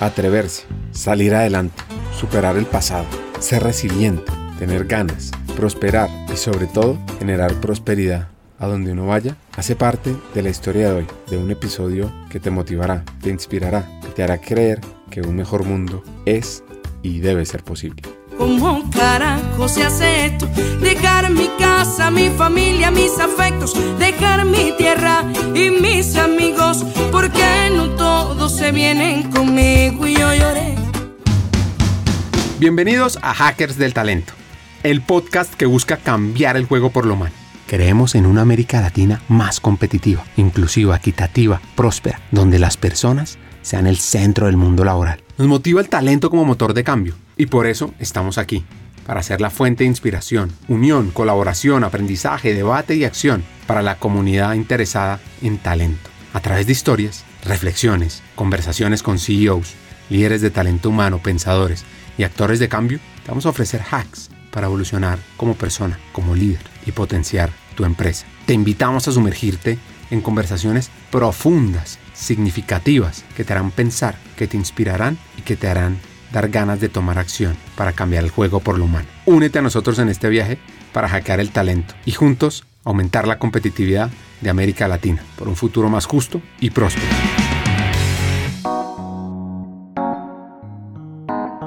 Atreverse, salir adelante, superar el pasado, ser resiliente, tener ganas, prosperar y sobre todo generar prosperidad a donde uno vaya, hace parte de la historia de hoy, de un episodio que te motivará, te inspirará, que te hará creer que un mejor mundo es y debe ser posible. ¿Cómo carajo se hace esto? Dejar mi casa, mi familia, mis afectos, dejar mi tierra y mis amigos, porque no todos se vienen conmigo y yo lloré. Bienvenidos a Hackers del Talento, el podcast que busca cambiar el juego por lo malo. Creemos en una América Latina más competitiva, inclusiva, equitativa, próspera, donde las personas sean el centro del mundo laboral. Nos motiva el talento como motor de cambio y por eso estamos aquí, para ser la fuente de inspiración, unión, colaboración, aprendizaje, debate y acción para la comunidad interesada en talento. A través de historias, reflexiones, conversaciones con CEOs, líderes de talento humano, pensadores y actores de cambio, te vamos a ofrecer hacks para evolucionar como persona, como líder y potenciar tu empresa. Te invitamos a sumergirte en conversaciones profundas, significativas, que te harán pensar, que te inspirarán y que te harán dar ganas de tomar acción para cambiar el juego por lo humano. Únete a nosotros en este viaje para hackear el talento y juntos aumentar la competitividad de América Latina por un futuro más justo y próspero.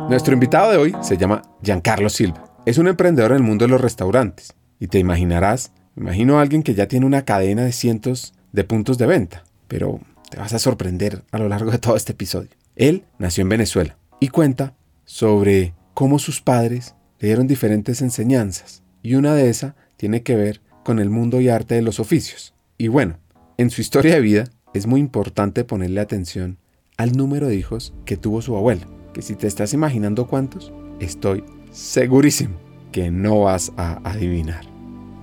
Nuestro invitado de hoy se llama Giancarlo Silva. Es un emprendedor en el mundo de los restaurantes y te imaginarás, imagino a alguien que ya tiene una cadena de cientos de puntos de venta, pero te vas a sorprender a lo largo de todo este episodio. Él nació en Venezuela, y cuenta sobre cómo sus padres le dieron diferentes enseñanzas y una de esas tiene que ver con el mundo y arte de los oficios. Y bueno, en su historia de vida es muy importante ponerle atención al número de hijos que tuvo su abuela, que si te estás imaginando cuántos, estoy segurísimo que no vas a adivinar.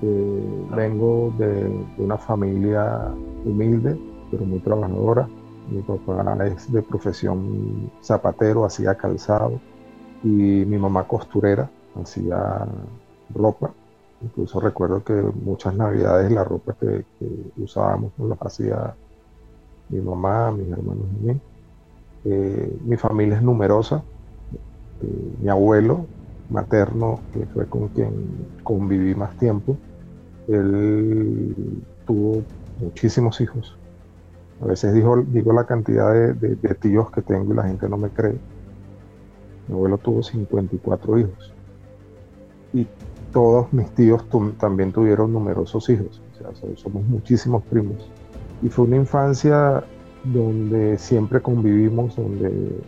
Eh, vengo de una familia humilde, pero muy trabajadora. Mi papá es de profesión zapatero, hacía calzado y mi mamá costurera, hacía ropa. Incluso recuerdo que muchas navidades la ropa que, usábamos nos las hacía mi mamá, mis hermanos y mí. Eh, mi familia es numerosa. Eh, mi abuelo materno, que fue con quien conviví más tiempo, él tuvo muchísimos hijos. A veces digo, digo la cantidad de, tíos que tengo y la gente no me cree. Mi abuelo tuvo 54 hijos. Y todos mis tíos también tuvieron numerosos hijos. O sea, somos muchísimos primos. Y fue una infancia donde siempre convivimos, donde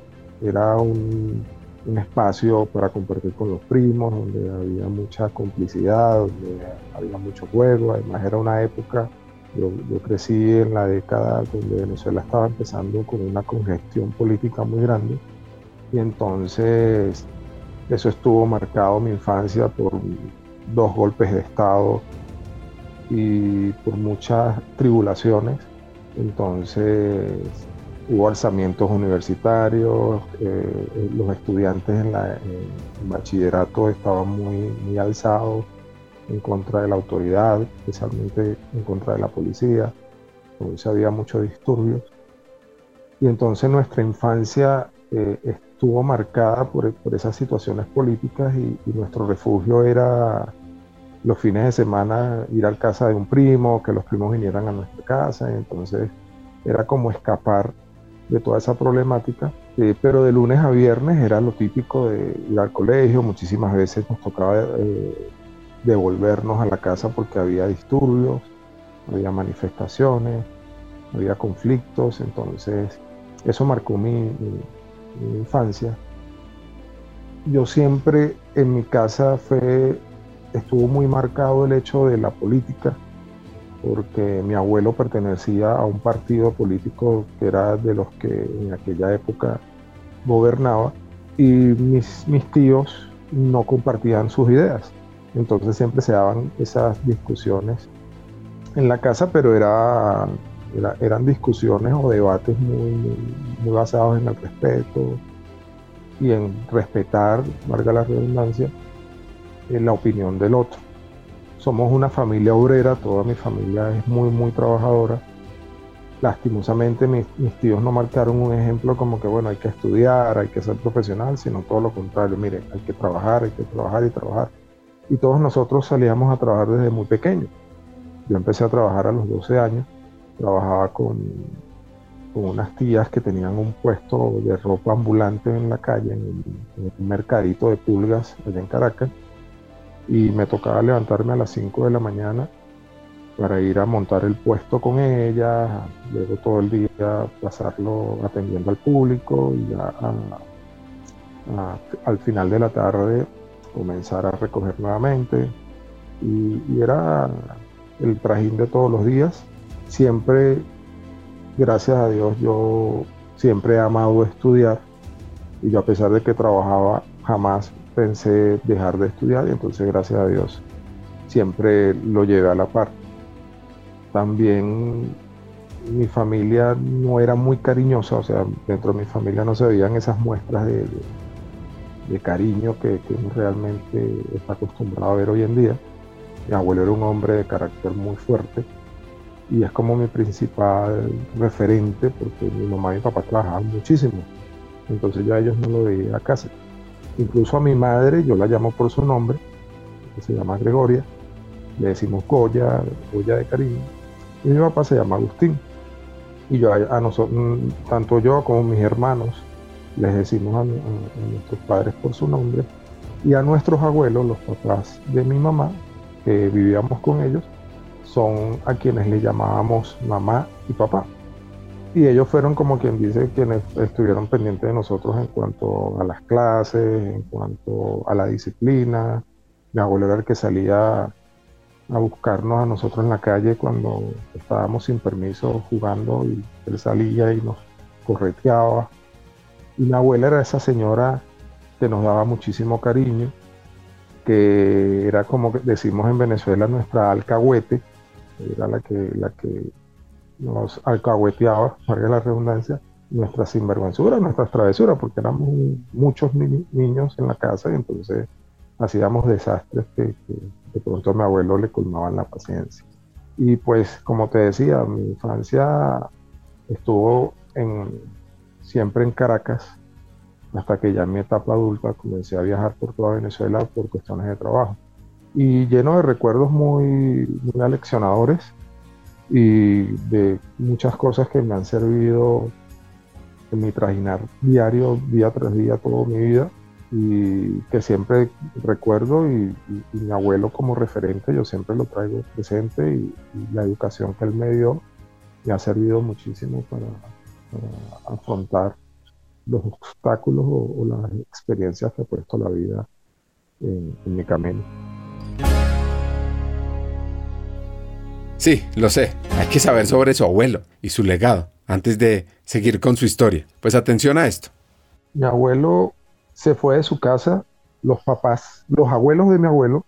era un, un espacio para compartir con los primos, donde había mucha complicidad, donde había mucho juego. Además era una época yo, crecí en la década donde Venezuela estaba empezando con una congestión política muy grande y entonces eso estuvo marcado mi infancia por dos golpes de Estado y por muchas tribulaciones. Entonces hubo alzamientos universitarios, eh, los estudiantes en, la, bachillerato estaban muy, muy alzados en contra de la autoridad, especialmente en contra de la policía, se había muchos disturbios. Y entonces nuestra infancia eh, estuvo marcada por, esas situaciones políticas y, nuestro refugio era los fines de semana ir a casa de un primo, que los primos vinieran a nuestra casa, entonces era como escapar de toda esa problemática. Eh, pero de lunes a viernes era lo típico de ir al colegio, muchísimas veces nos tocaba eh, devolvernos a la casa porque había disturbios, había manifestaciones, había conflictos, entonces eso marcó mi, infancia. Yo siempre en mi casa fue, estuvo muy marcado el hecho de la política, porque mi abuelo pertenecía a un partido político que era de los que en aquella época gobernaba y mis, mis tíos no compartían sus ideas. Entonces siempre se daban esas discusiones en la casa, pero era, eran discusiones o debates muy, basados en el respeto y en respetar, valga la redundancia, en la opinión del otro. Somos una familia obrera, toda mi familia es muy, muy trabajadora lastimosamente mis, tíos no marcaron un ejemplo como que, bueno, hay que estudiar, hay que ser profesional, sino todo lo contrario, miren, hay que trabajar, hay que trabajar y trabajar. Y todos nosotros salíamos a trabajar desde muy pequeños. Yo empecé a trabajar a los 12 años, trabajaba con, con unas tías que tenían un puesto de ropa ambulante en la calle, en, un mercadito de pulgas allá en Caracas, y me tocaba levantarme a las 5 de la mañana para ir a montar el puesto con ella, luego todo el día pasarlo atendiendo al público y al final de la tarde comenzar a recoger nuevamente. Y, era el trajín de todos los días. Siempre, gracias a Dios, yo siempre he amado estudiar y yo a pesar de que trabajaba jamás pensé dejar de estudiar y entonces gracias a Dios siempre lo llevé a la par también mi familia no era muy cariñosa, o sea, dentro de mi familia no se veían esas muestras de, cariño que, uno realmente está acostumbrado a ver hoy en día. Mi abuelo era un hombre de carácter muy fuerte y es como mi principal referente porque mi mamá y mi papá trabajaban muchísimo. Entonces yo ellos no lo veía a casa. Incluso a mi madre, yo la llamo por su nombre, que se llama Gregoria, le decimos Goya, Goya de cariño y mi papá se llama Agustín. Y yo a, nosotros, mm, tanto yo como mis hermanos, les decimos a, nuestros padres por su nombre. Y a nuestros abuelos, los papás de mi mamá, que vivíamos con ellos, son a quienes le llamábamos mamá y papá. Y ellos fueron como quien dice quienes estuvieron pendientes de nosotros en cuanto a las clases, en cuanto a la disciplina. Mi abuelo era el que salía a buscarnos a nosotros en la calle cuando estábamos sin permiso jugando y él salía y nos correteaba. Y mi abuela era esa señora que nos daba muchísimo cariño, que era como decimos en Venezuela nuestra alcahuete, era la que, la que nos alcahueteaba, para la redundancia, nuestra sinvergüenzura, nuestras travesuras, porque éramos muchos niños en la casa y entonces hacíamos desastres que de pronto a mi abuelo le colmaban la paciencia. Y pues, como te decía, mi infancia estuvo en, siempre en Caracas, hasta que ya en mi etapa adulta comencé a viajar por toda Venezuela por cuestiones de trabajo. Y lleno de recuerdos muy, muy aleccionadores y de muchas cosas que me han servido en mi trajinar diario, día tras día, toda mi vida y que siempre recuerdo y, mi abuelo como referente, yo siempre lo traigo presente y, la educación que él me dio me ha servido muchísimo para, afrontar los obstáculos o, las experiencias que ha puesto la vida en, en mi camino. Sí, lo sé, hay que saber sobre su abuelo y su legado antes de seguir con su historia. Pues atención a esto. Mi abuelo se fue de su casa, los papás, los abuelos de mi abuelo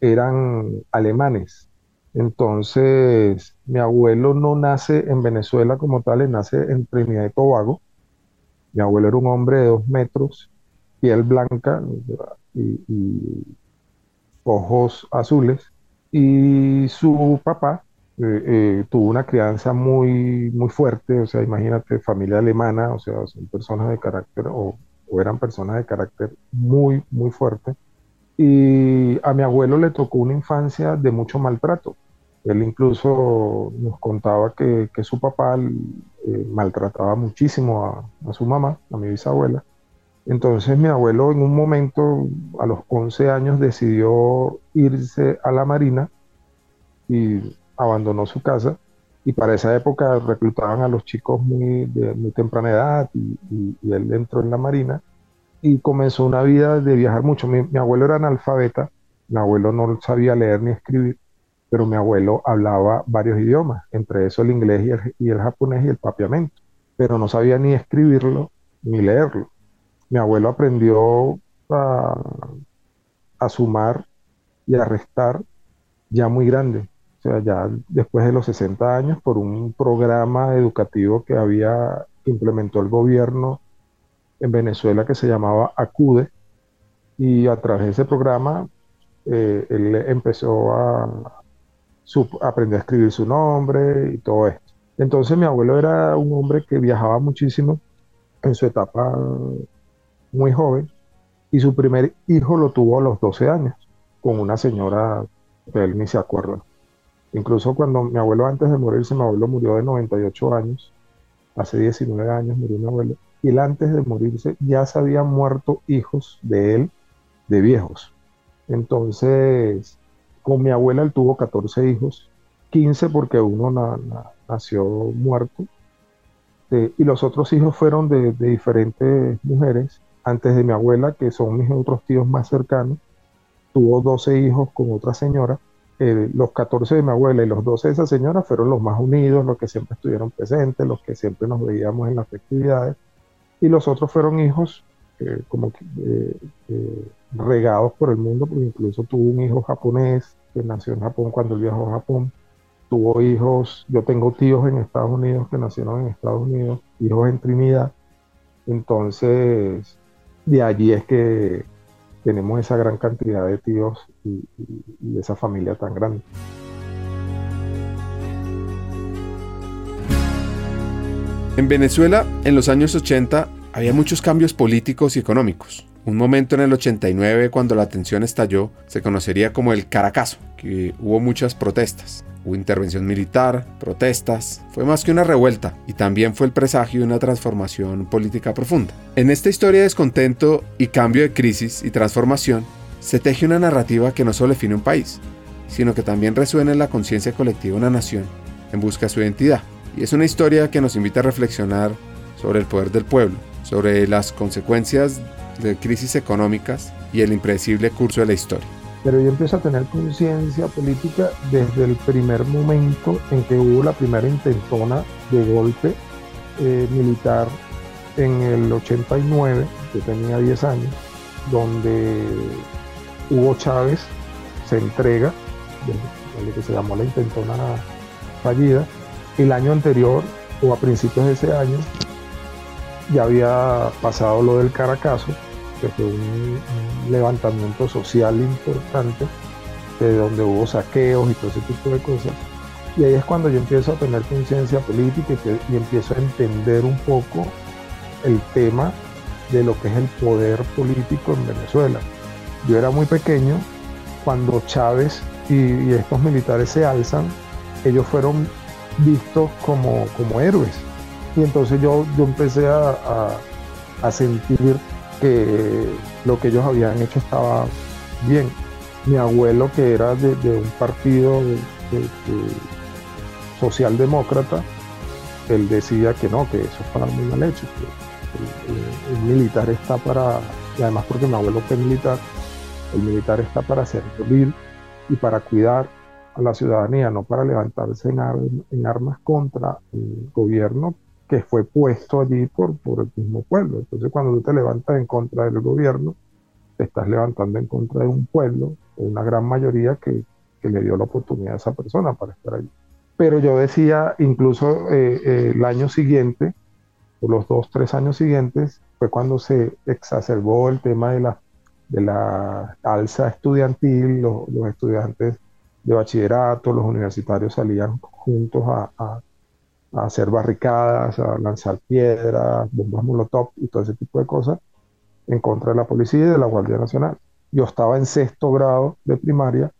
eran alemanes. Entonces, mi abuelo no nace en Venezuela como tal, nace en Trinidad y Tobago. Mi abuelo era un hombre de dos metros, piel blanca y, ojos azules. Y su papá eh, eh, tuvo una crianza muy, muy fuerte, o sea, imagínate, familia alemana, o sea, son personas de carácter o eran personas de carácter muy, muy fuerte. Y a mi abuelo le tocó una infancia de mucho maltrato. Él incluso nos contaba que, su papá eh, maltrataba muchísimo a, su mamá, a mi bisabuela. Entonces mi abuelo en un momento, a los 11 años, decidió irse a la Marina y abandonó su casa y para esa época reclutaban a los chicos muy de muy temprana edad y, él entró en la marina y comenzó una vida de viajar mucho. Mi, abuelo era analfabeta, mi abuelo no sabía leer ni escribir, pero mi abuelo hablaba varios idiomas, entre eso el inglés y el, y el japonés y el papiamento, pero no sabía ni escribirlo ni leerlo. Mi abuelo aprendió a, a sumar y a restar ya muy grande o sea, ya después de los 60 años, por un programa educativo que había implementó el gobierno en Venezuela que se llamaba ACUDE, y a través de ese programa eh, él empezó a, aprender a escribir su nombre y todo esto. Entonces mi abuelo era un hombre que viajaba muchísimo en su etapa muy joven y su primer hijo lo tuvo a los 12 años con una señora que él ni se acuerda. Incluso cuando mi abuelo antes de morirse, mi abuelo murió de 98 años, hace 19 años murió mi abuelo, y él antes de morirse ya se habían muerto hijos de él, de viejos. Entonces, con mi abuela él tuvo 14 hijos, 15 porque uno nació muerto, eh, y los otros hijos fueron de, de diferentes mujeres, antes de mi abuela, que son mis otros tíos más cercanos, tuvo 12 hijos con otra señora. Eh, los 14 de mi abuela y los 12 de esa señora fueron los más unidos, los que siempre estuvieron presentes, los que siempre nos veíamos en las festividades. Y los otros fueron hijos eh, como eh, regados por el mundo, porque incluso tuvo un hijo japonés que nació en Japón cuando él viajó a Japón. Tuvo hijos, yo tengo tíos en Estados Unidos que nacieron en Estados Unidos, hijos en Trinidad. Entonces, de allí es que tenemos esa gran cantidad de tíos y, esa familia tan grande. En Venezuela, en los años 80, había muchos cambios políticos y económicos. Un momento en el 89, cuando la tensión estalló, se conocería como el Caracazo, que hubo muchas protestas. Hubo intervención militar, protestas, fue más que una revuelta y también fue el presagio de una transformación política profunda. En esta historia de descontento y cambio de crisis y transformación, se teje una narrativa que no solo define un país, sino que también resuena en la conciencia colectiva de una nación en busca de su identidad. Y es una historia que nos invita a reflexionar sobre el poder del pueblo, sobre las consecuencias de crisis económicas y el impredecible curso de la historia pero yo empiezo a tener conciencia política desde el primer momento en que hubo la primera intentona de golpe eh, militar en el 89, yo tenía 10 años, donde Hugo Chávez se entrega, de lo que se llamó la intentona fallida. El año anterior, o a principios de ese año, ya había pasado lo del Caracazo, que fue un, levantamiento social importante, de donde hubo saqueos y todo ese tipo de cosas. Y ahí es cuando yo empiezo a tener conciencia política y, empiezo a entender un poco el tema de lo que es el poder político en Venezuela. Yo era muy pequeño cuando Chávez y, estos militares se alzan, ellos fueron vistos como, como héroes. Y entonces yo, yo empecé a, a, sentir que lo que ellos habían hecho estaba bien. Mi abuelo, que era de, un partido socialdemócrata, él decía que no, que eso estaba muy mal hecho, que el, militar está para, y además porque mi abuelo fue militar, el militar está para servir y para cuidar a la ciudadanía, no para levantarse en armas contra el gobierno que fue puesto allí por, por el mismo pueblo. Entonces cuando tú te levantas en contra del gobierno, te estás levantando en contra de un pueblo, o una gran mayoría que, que le dio la oportunidad a esa persona para estar allí. Pero yo decía, incluso eh, eh, el año siguiente, o los dos, tres años siguientes, fue cuando se exacerbó el tema de la, de la alza estudiantil, los, los estudiantes de bachillerato, los universitarios salían juntos a a hacer barricadas, a lanzar piedras, bombas molotov y todo ese tipo de cosas en contra de la policía y de la Guardia Nacional. Yo estaba en sexto grado de primaria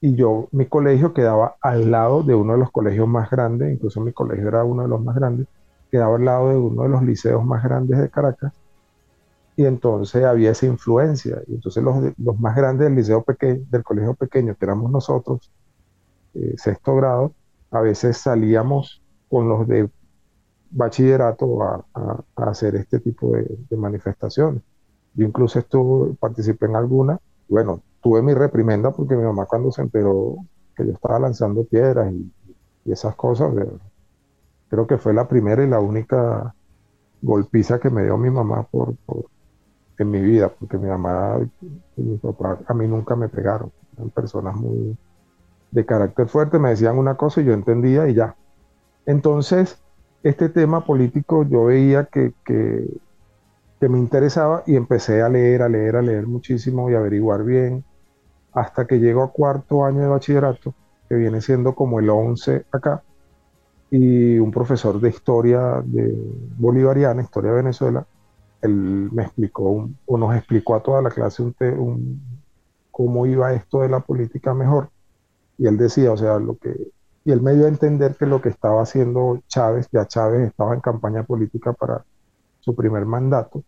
y yo, mi colegio quedaba al lado de uno de los colegios más grandes, incluso mi colegio era uno de los más grandes, quedaba al lado de uno de los liceos más grandes de Caracas y entonces había esa influencia. Y entonces los, los más grandes del liceo pequeño, del colegio pequeño, que éramos nosotros, eh, sexto grado, a veces salíamos con los de bachillerato a, hacer este tipo de, manifestaciones. Yo incluso estuve, participé en alguna, bueno, tuve mi reprimenda porque mi mamá cuando se enteró que yo estaba lanzando piedras y, esas cosas, creo que fue la primera y la única golpiza que me dio mi mamá por, en mi vida, porque mi mamá y mi papá a mí nunca me pegaron, eran personas muy de carácter fuerte, me decían una cosa y yo entendía y ya, entonces, este tema político yo veía que, me interesaba y empecé a leer, a leer, a leer muchísimo y averiguar bien, hasta que llego a cuarto año de bachillerato, que viene siendo como el 11 acá, y un profesor de historia de bolivariana, historia de Venezuela, él me explicó o nos explicó a toda la clase un, cómo iba esto de la política mejor. Y él decía, o sea, lo que, y él me dio a entender que lo que estaba haciendo Chávez, ya Chávez estaba en campaña política para su primer mandato,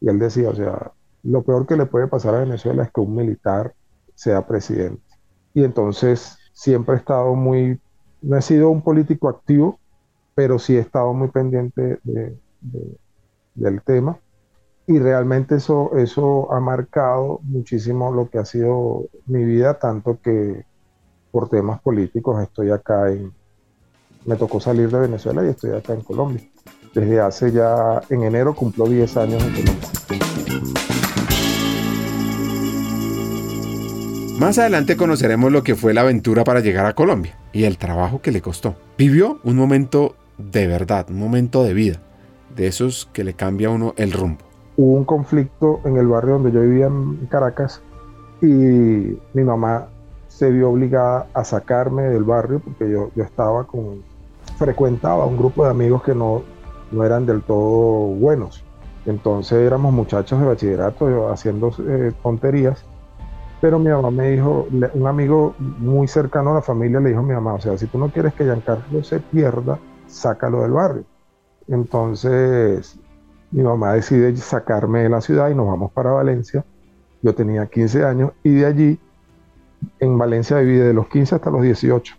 y él decía, o sea, lo peor que le puede pasar a Venezuela es que un militar sea presidente. Y entonces siempre he estado muy, no he sido un político activo, pero sí he estado muy pendiente del tema. Y realmente eso, eso ha marcado muchísimo lo que ha sido mi vida, tanto que por temas políticos estoy acá en, me tocó salir de Venezuela y estoy acá en Colombia. Desde hace ya, en enero cumplo 10 años en Colombia. Más adelante conoceremos lo que fue la aventura para llegar a Colombia y el trabajo que le costó. Vivió un momento de verdad, un momento de vida, de esos que le cambia a uno el rumbo. Hubo un conflicto en el barrio donde yo vivía en Caracas y mi mamá se vio obligada a sacarme del barrio porque yo, yo estaba con, frecuentaba un grupo de amigos que no, no eran del todo buenos. Entonces éramos muchachos de bachillerato haciendo eh, tonterías pero mi mamá me dijo, un amigo muy cercano a la familia le dijo a mi mamá, o sea, si tú no quieres que Giancarlo se pierda, sácalo del barrio. Entonces, mi mamá decide sacarme de la ciudad y nos vamos para Valencia. Yo tenía 15 años y de allí, en Valencia viví de los 15 hasta los 18.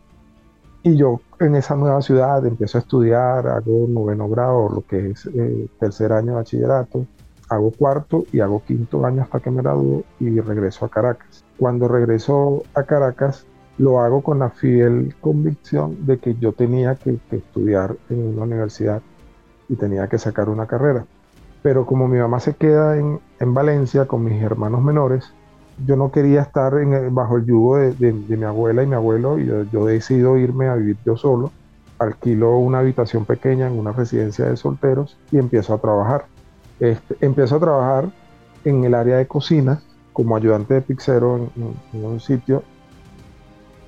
Y yo en esa nueva ciudad empiezo a estudiar, hago noveno grado, lo que es eh, tercer año de bachillerato, hago cuarto y hago quinto año hasta que me gradúo y regreso a Caracas. Cuando regreso a Caracas, lo hago con la fiel convicción de que yo tenía que, estudiar en una universidad y tenía que sacar una carrera. Pero como mi mamá se queda en, Valencia con mis hermanos menores, yo no quería estar bajo el yugo de, mi abuela y mi abuelo y yo, yo decido irme a vivir yo solo. Alquilo una habitación pequeña en una residencia de solteros y empiezo a trabajar. Este, empiezo a trabajar en el área de cocina como ayudante de pixero en, un sitio.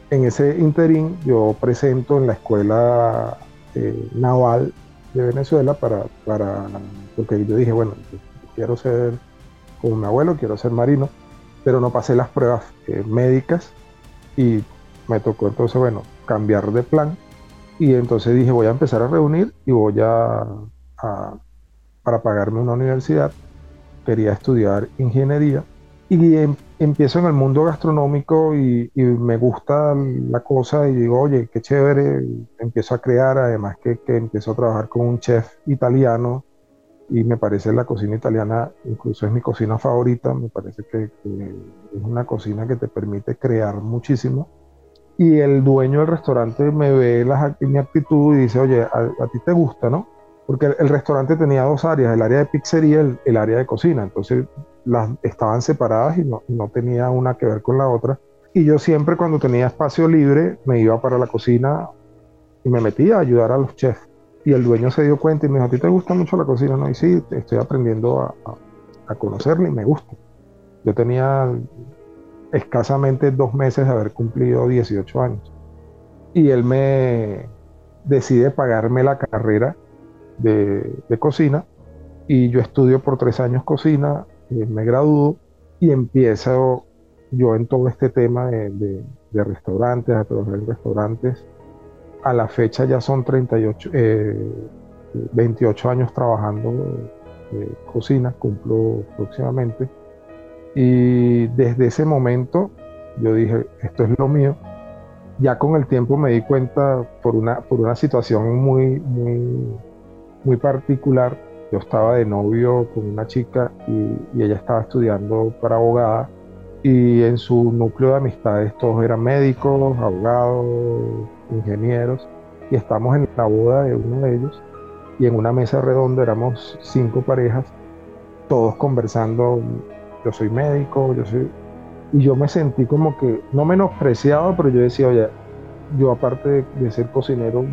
En ese interín yo presento en la escuela eh, naval de Venezuela para, para, porque yo dije, bueno, quiero ser como mi abuelo, quiero ser marino, pero no pasé las pruebas eh, médicas y me tocó entonces, bueno, cambiar de plan. Y entonces dije, voy a empezar a reunir y voy a para pagarme una universidad, quería estudiar ingeniería y em, empiezo en el mundo gastronómico y, me gusta la cosa y digo, oye, qué chévere, empiezo a crear, además que, que, empiezo a trabajar con un chef italiano y me parece la cocina italiana, incluso es mi cocina favorita, me parece que, es una cocina que te permite crear muchísimo. Y el dueño del restaurante me ve mi actitud y dice, oye, a ti te gusta, ¿no? porque el, restaurante tenía dos áreas, el área de pizzería y el, área de cocina, entonces las estaban separadas y no, no tenía una que ver con la otra. Y yo siempre cuando tenía espacio libre me iba para la cocina y me metía a ayudar a los chefs. Y el dueño se dio cuenta y me dijo, ¿a ti te gusta mucho la cocina? No, y sí, estoy aprendiendo a, a, conocerla y me gusta. Yo tenía escasamente dos meses de haber cumplido 18 años. Y él me decide pagarme la carrera de, cocina y yo estudio por tres años cocina, eh, me gradúo y empiezo yo en todo este tema de, restaurantes, a trabajar en restaurantes. A la fecha ya son 38, 28 eh, años trabajando eh, cocina, cumplo próximamente. Y desde ese momento yo dije, esto es lo mío. Ya con el tiempo me di cuenta por una, por una situación muy, muy muy particular. Yo estaba de novio con una chica y, ella estaba estudiando para abogada y en su núcleo de amistades todos eran médicos, abogados, ingenieros y estamos en la boda de uno de ellos y en una mesa redonda éramos cinco parejas, todos conversando, yo soy médico, yo soy... Y yo me sentí como que, no menospreciado, pero yo decía, oye, yo aparte de ser cocinero,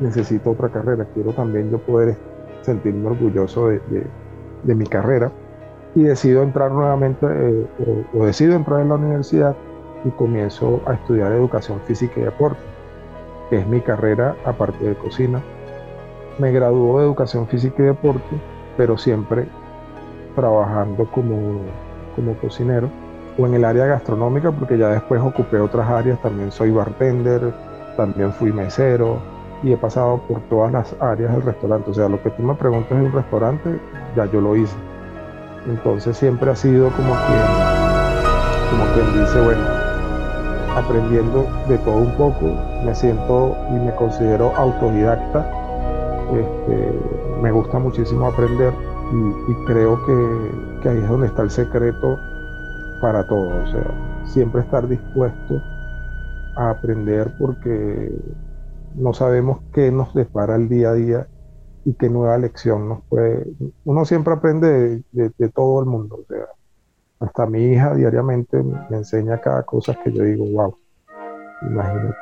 necesito otra carrera, quiero también yo poder sentirme orgulloso de, mi carrera y decido entrar nuevamente eh, o, decido entrar en la universidad y comienzo a estudiar educación física y deporte. Que es mi carrera aparte de cocina. Me graduó de educación física y deporte, pero siempre trabajando como, como cocinero o en el área gastronómica, porque ya después ocupé otras áreas, también soy bartender, también fui mesero y he pasado por todas las áreas del restaurante. O sea, lo que tú me preguntas de un restaurante, ya yo lo hice. Entonces siempre ha sido como quien, como quien dice, bueno, aprendiendo de todo un poco, me siento y me considero autodidacta. Este, me gusta muchísimo aprender y, creo que, ahí es donde está el secreto para todo. O sea, siempre estar dispuesto a aprender porque no sabemos qué nos depara el día a día y qué nueva lección nos puede. Uno siempre aprende de, todo el mundo, o sea, hasta mi hija diariamente me enseña cada cosa que yo digo, wow, imagínate.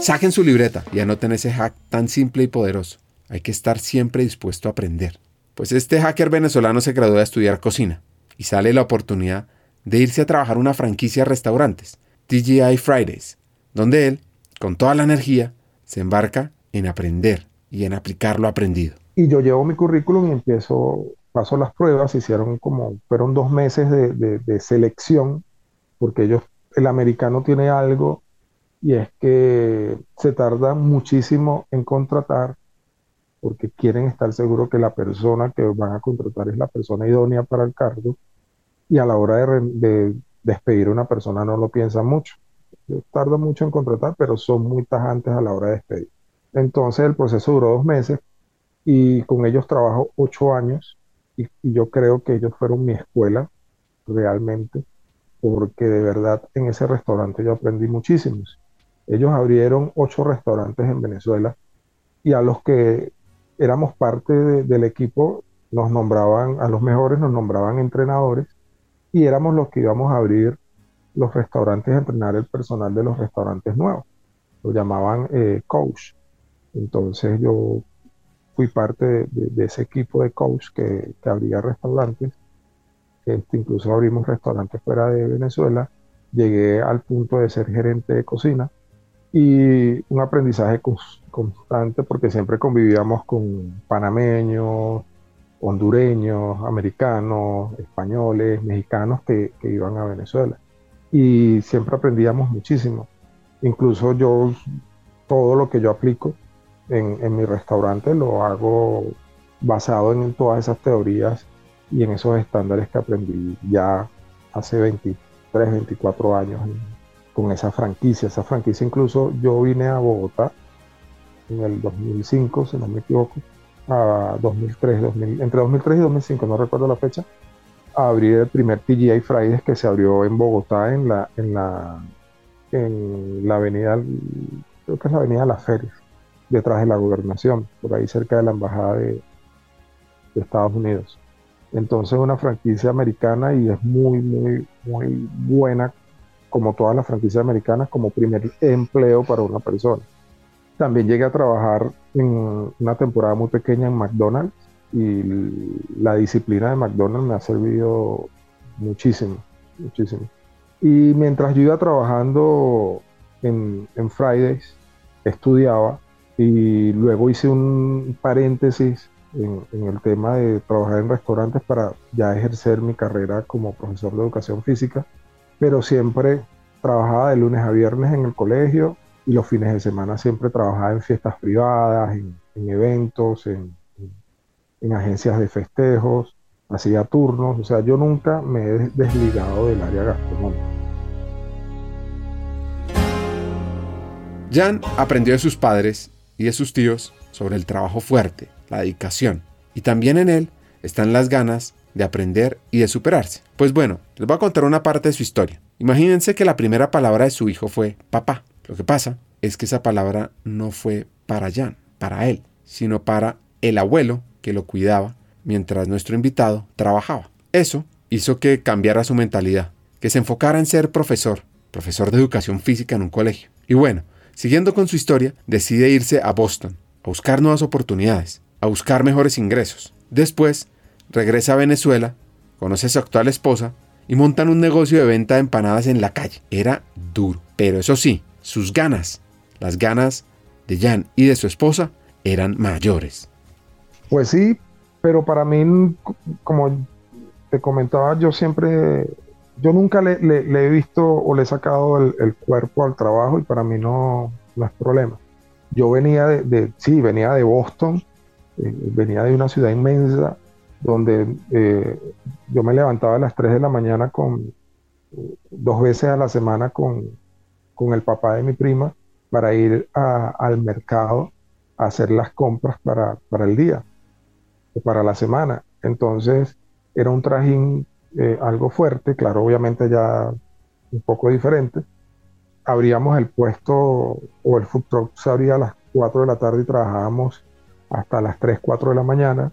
Saquen su libreta y anoten ese hack tan simple y poderoso. Hay que estar siempre dispuesto a aprender. Pues este hacker venezolano se graduó a estudiar cocina y sale la oportunidad de irse a trabajar una franquicia de restaurantes, TGI Fridays, donde él, con toda la energía, se embarca en aprender y en aplicar lo aprendido. Y yo llevo mi currículum y empiezo, paso las pruebas, hicieron como, fueron dos meses de, de selección, porque ellos, el americano tiene algo y es que se tarda muchísimo en contratar porque quieren estar seguros que la persona que van a contratar es la persona idónea para el cargo y a la hora de, despedir a una persona no lo piensan mucho. Tarda mucho en contratar, pero son muy tajantes a la hora de despedir. Entonces el proceso duró dos meses y con ellos trabajo ocho años y, yo creo que ellos fueron mi escuela realmente porque de verdad en ese restaurante yo aprendí muchísimos. Ellos abrieron ocho restaurantes en Venezuela y a los que éramos parte del equipo nos nombraban, a los mejores nos nombraban entrenadores y éramos los que íbamos a abrir los restaurantes, a entrenar el personal de los restaurantes nuevos. Lo llamaban eh, coach. Entonces yo fui parte de, ese equipo de coach que, que abría restaurantes. Este, incluso abrimos restaurantes fuera de Venezuela. Llegué al punto de ser gerente de cocina y un aprendizaje constante porque siempre convivíamos con panameños, hondureños, americanos, españoles, mexicanos que, iban a Venezuela. Y siempre aprendíamos muchísimo. Incluso yo, todo lo que yo aplico en, mi restaurante lo hago basado en todas esas teorías y en esos estándares que aprendí ya hace 23, 24 años con esa franquicia. Esa franquicia incluso yo vine a Bogotá en el 2005, si no me equivoco, a 2003, 2000, entre 2003 y 2005, no recuerdo la fecha, a abrir el primer TGI Fridays que se abrió en Bogotá en la, en la, en la avenida, creo que es la avenida Las Ferias, detrás de la gobernación, por ahí cerca de la embajada de, Estados Unidos. Entonces una franquicia americana y es muy, muy, muy buena, como todas las franquicias americanas, como primer empleo para una persona. También llegué a trabajar en una temporada muy pequeña en McDonald's y la disciplina de McDonald's me ha servido muchísimo, muchísimo. Y mientras yo iba trabajando en, Fridays, estudiaba y luego hice un paréntesis en, en, el tema de trabajar en restaurantes para ya ejercer mi carrera como profesor de educación física, pero siempre trabajaba de lunes a viernes en el colegio y los fines de semana siempre trabajaba en fiestas privadas, en, eventos, en, agencias de festejos, hacía turnos, o sea, yo nunca me he desligado del área gastronómica. Jan aprendió de sus padres y de sus tíos sobre el trabajo fuerte, la dedicación, y también en él están las ganas de aprender y de superarse. Pues bueno, les voy a contar una parte de su historia. Imagínense que la primera palabra de su hijo fue papá. Lo que pasa es que esa palabra no fue para Jan, para él, sino para el abuelo que lo cuidaba mientras nuestro invitado trabajaba. Eso hizo que cambiara su mentalidad, que se enfocara en ser profesor, profesor de educación física en un colegio. Y bueno, siguiendo con su historia, decide irse a Boston, a buscar nuevas oportunidades, a buscar mejores ingresos. Después, regresa a Venezuela, conoce a su actual esposa y montan un negocio de venta de empanadas en la calle. Era duro, pero eso sí, sus ganas, las ganas de Jan y de su esposa, eran mayores. Pues sí, pero para mí, como te comentaba, yo siempre, yo nunca le, he visto o le he sacado el, cuerpo al trabajo y para mí no, no es problema. Yo venía de, sí, venía de Boston, eh, venía de una ciudad inmensa donde eh, yo me levantaba a las 3 de la mañana con dos veces a la semana con, con el papá de mi prima para ir al mercado a hacer las compras para, para el día, para la semana. Entonces era un trajín eh, algo fuerte, claro, obviamente ya un poco diferente. Abríamos el puesto o el food truck se abría a las 4 de la tarde y trabajábamos hasta las 3, 4 de la mañana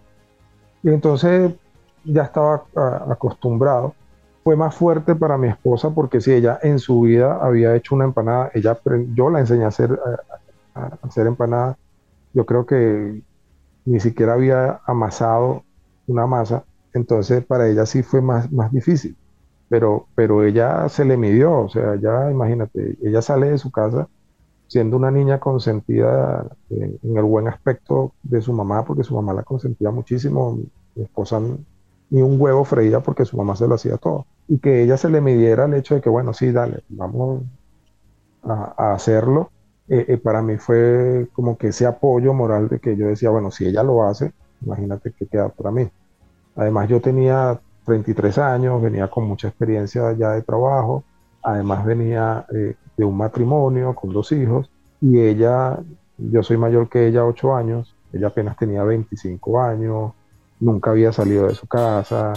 y entonces ya estaba acostumbrado. Fue más fuerte para mi esposa porque si ella en su vida había hecho una empanada, ella yo la enseñé a hacer, a, hacer empanada. Yo creo que ni siquiera había amasado una masa, entonces para ella sí fue más, más difícil. Pero, pero ella se le midió, o sea, ya imagínate, ella sale de su casa siendo una niña consentida en el buen aspecto de su mamá, porque su mamá la consentía muchísimo, mi esposa ni un huevo freía porque su mamá se lo hacía todo. Y que ella se le midiera el hecho de que, bueno, sí, dale, vamos a, hacerlo. Eh, eh, para mí fue como que ese apoyo moral de que yo decía, bueno, si ella lo hace, imagínate qué queda para mí. Además, yo tenía 33 años, venía con mucha experiencia ya de trabajo, además venía de un matrimonio con dos hijos y ella, yo soy mayor que ella ocho años, ella apenas tenía 25 años, nunca había salido de su casa,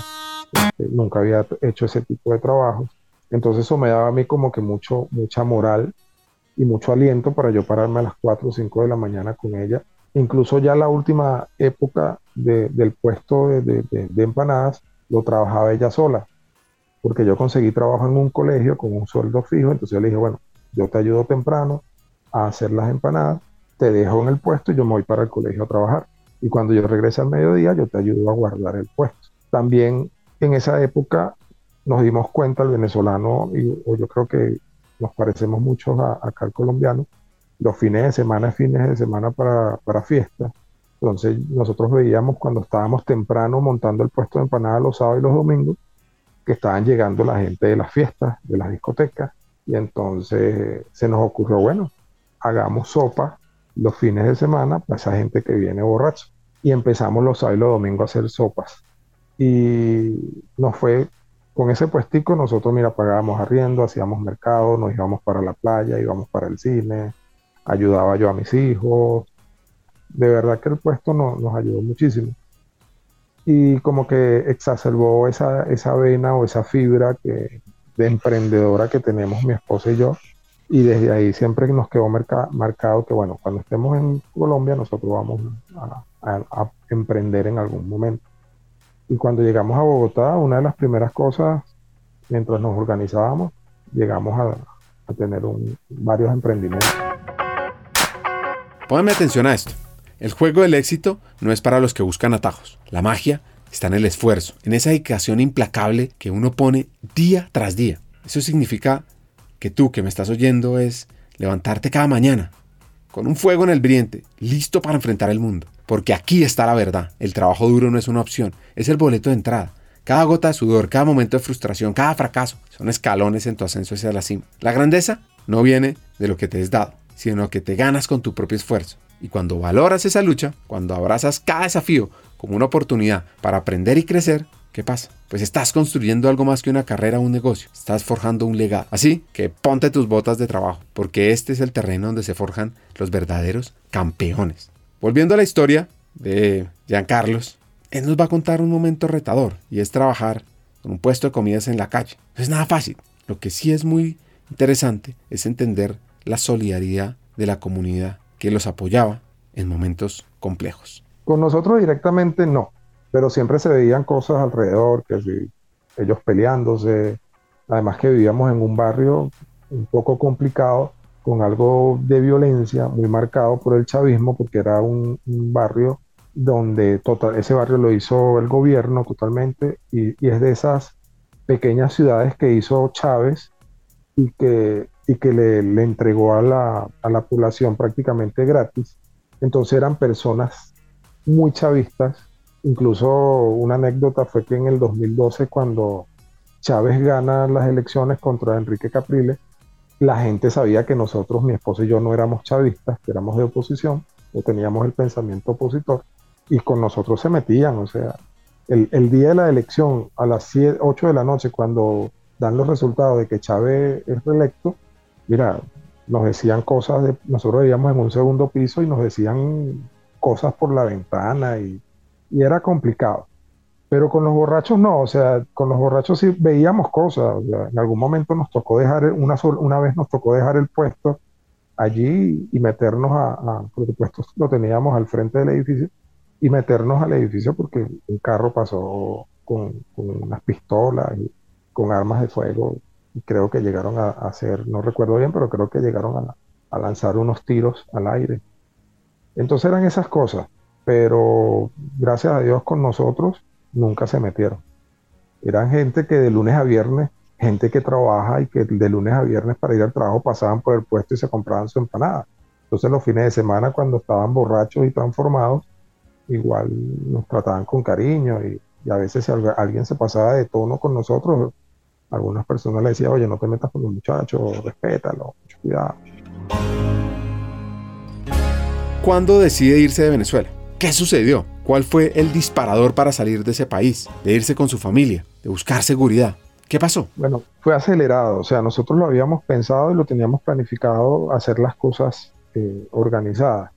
este, nunca había hecho ese tipo de trabajo. Entonces eso me daba a mí como que mucho, mucha moral y mucho aliento para yo pararme a las 4 o 5 de la mañana con ella. Incluso ya la última época del puesto de, de empanadas lo trabajaba ella sola, porque yo conseguí trabajo en un colegio con un sueldo fijo, entonces yo le dije, bueno, yo te ayudo temprano a hacer las empanadas, te dejo en el puesto y yo me voy para el colegio a trabajar. Y cuando yo regrese al mediodía, yo te ayudo a guardar el puesto. También en esa época nos dimos cuenta, el venezolano, y, o yo creo que nos parecemos mucho a, acá al colombiano, los fines de semana, fines de semana para, para fiestas. Entonces nosotros veíamos cuando estábamos temprano montando el puesto de empanadas los sábados y los domingos, que estaban llegando la gente de las fiestas, de las discotecas, y entonces se nos ocurrió, bueno, hagamos sopa los fines de semana para esa gente que viene borracha. Y empezamos los sábados y los domingos a hacer sopas. Y nos fue con ese puestico, nosotros, mira, pagábamos arriendo, hacíamos mercado, nos íbamos para la playa, íbamos para el cine, ayudaba yo a mis hijos. De verdad que el puesto nos ayudó muchísimo. Y como que exacerbó esa, esa vena o esa fibra que, de emprendedora que tenemos mi esposa y yo. Y desde ahí siempre nos quedó marcado que, bueno, cuando estemos en Colombia, nosotros vamos a, emprender en algún momento. Y cuando llegamos a Bogotá, una de las primeras cosas, mientras nos organizábamos, llegamos a, tener varios emprendimientos. Pónganme atención a esto. El juego del éxito no es para los que buscan atajos. La magia está en el esfuerzo, en esa dedicación implacable que uno pone día tras día. Eso significa que tú que me estás oyendo es levantarte cada mañana con un fuego en el brillante, listo para enfrentar el mundo. Porque aquí está la verdad. El trabajo duro no es una opción, es el boleto de entrada. Cada gota de sudor, cada momento de frustración, cada fracaso son escalones en tu ascenso hacia la cima. La grandeza no viene de lo que te es dado, sino que te ganas con tu propio esfuerzo. Y cuando valoras esa lucha, cuando abrazas cada desafío como una oportunidad para aprender y crecer, ¿qué pasa? Pues estás construyendo algo más que una carrera o un negocio, estás forjando un legado. Así que ponte tus botas de trabajo, porque este es el terreno donde se forjan los verdaderos campeones. Volviendo a la historia de Carlos, él nos va a contar un momento retador y es trabajar con un puesto de comidas en la calle. No es nada fácil. Lo que sí es muy interesante es entender la solidaridad de la comunidad que los apoyaba en momentos complejos. Con nosotros directamente no, pero siempre se veían cosas alrededor, que ellos peleándose, además que vivíamos en un barrio un poco complicado, con algo de violencia muy marcado por el chavismo, porque era un, barrio donde total, ese barrio lo hizo el gobierno totalmente y, es de esas pequeñas ciudades que hizo Chávez y que y que le, entregó a la, a la población prácticamente gratis. Entonces eran personas muy chavistas. Incluso una anécdota fue que en el 2012, cuando Chávez gana las elecciones contra Enrique Capriles, la gente sabía que nosotros, mi esposo y yo, no éramos chavistas, que éramos de oposición, no teníamos el pensamiento opositor, y con nosotros se metían. O sea, el, el día de la elección, a las 8 de la noche, cuando dan los resultados de que Chávez es reelecto, mira, nos decían cosas, de, nosotros vivíamos en un segundo piso y nos decían cosas por la ventana y, y, era complicado. Pero con los borrachos no, o sea, con los borrachos sí veíamos cosas. en algún momento nos tocó dejar, una, una vez nos tocó dejar el puesto allí y meternos a, a, porque el puesto lo teníamos al frente del edificio, y meternos al edificio porque un carro pasó con, con unas pistolas y con armas de fuego y creo que llegaron a, hacer, no recuerdo bien, pero creo que llegaron a, lanzar unos tiros al aire. Entonces eran esas cosas, pero gracias a Dios con nosotros nunca se metieron. Eran gente que de lunes a viernes, gente que trabaja y que de lunes a viernes para ir al trabajo pasaban por el puesto y se compraban su empanada. Entonces los fines de semana cuando estaban borrachos y transformados, igual nos trataban con cariño y, y a veces si alguien se pasaba de tono con nosotros, algunas personas le decían, oye, no te metas con los muchachos, respétalo, mucho cuidado. ¿Cuándo decide irse de Venezuela? ¿Qué sucedió? ¿Cuál fue el disparador para salir de ese país, de irse con su familia, de buscar seguridad? ¿Qué pasó? Bueno, fue acelerado, o sea, nosotros lo habíamos pensado y lo teníamos planificado hacer las cosas eh, organizadas.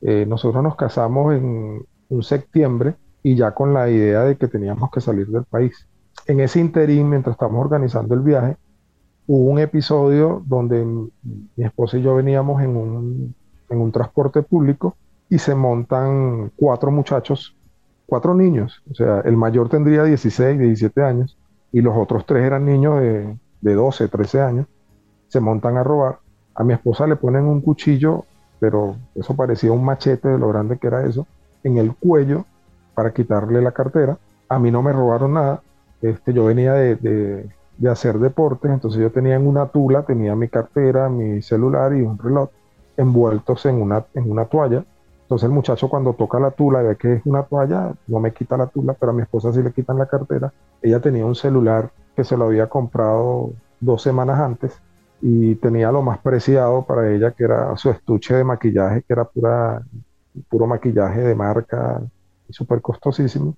Eh, nosotros nos casamos en un septiembre y ya con la idea de que teníamos que salir del país en ese interín, mientras estamos organizando el viaje, hubo un episodio donde mi esposa y yo veníamos en un, en un transporte público y se montan cuatro muchachos, cuatro niños, o sea, el mayor tendría 16, 17 años y los otros tres eran niños de, de 12, 13 años, se montan a robar. A mi esposa le ponen un cuchillo, pero eso parecía un machete de lo grande que era eso, en el cuello para quitarle la cartera. A mí no me robaron nada, este, yo venía de, hacer deportes, entonces yo tenía en una tula, tenía mi cartera, mi celular y un reloj envueltos en una, en una toalla. Entonces el muchacho cuando toca la tula y ve que es una toalla, no me quita la tula, pero a mi esposa sí le quitan la cartera. Ella tenía un celular que se lo había comprado dos semanas antes y tenía lo más preciado para ella, que era su estuche de maquillaje, que era pura, puro maquillaje de marca y súper costosísimo.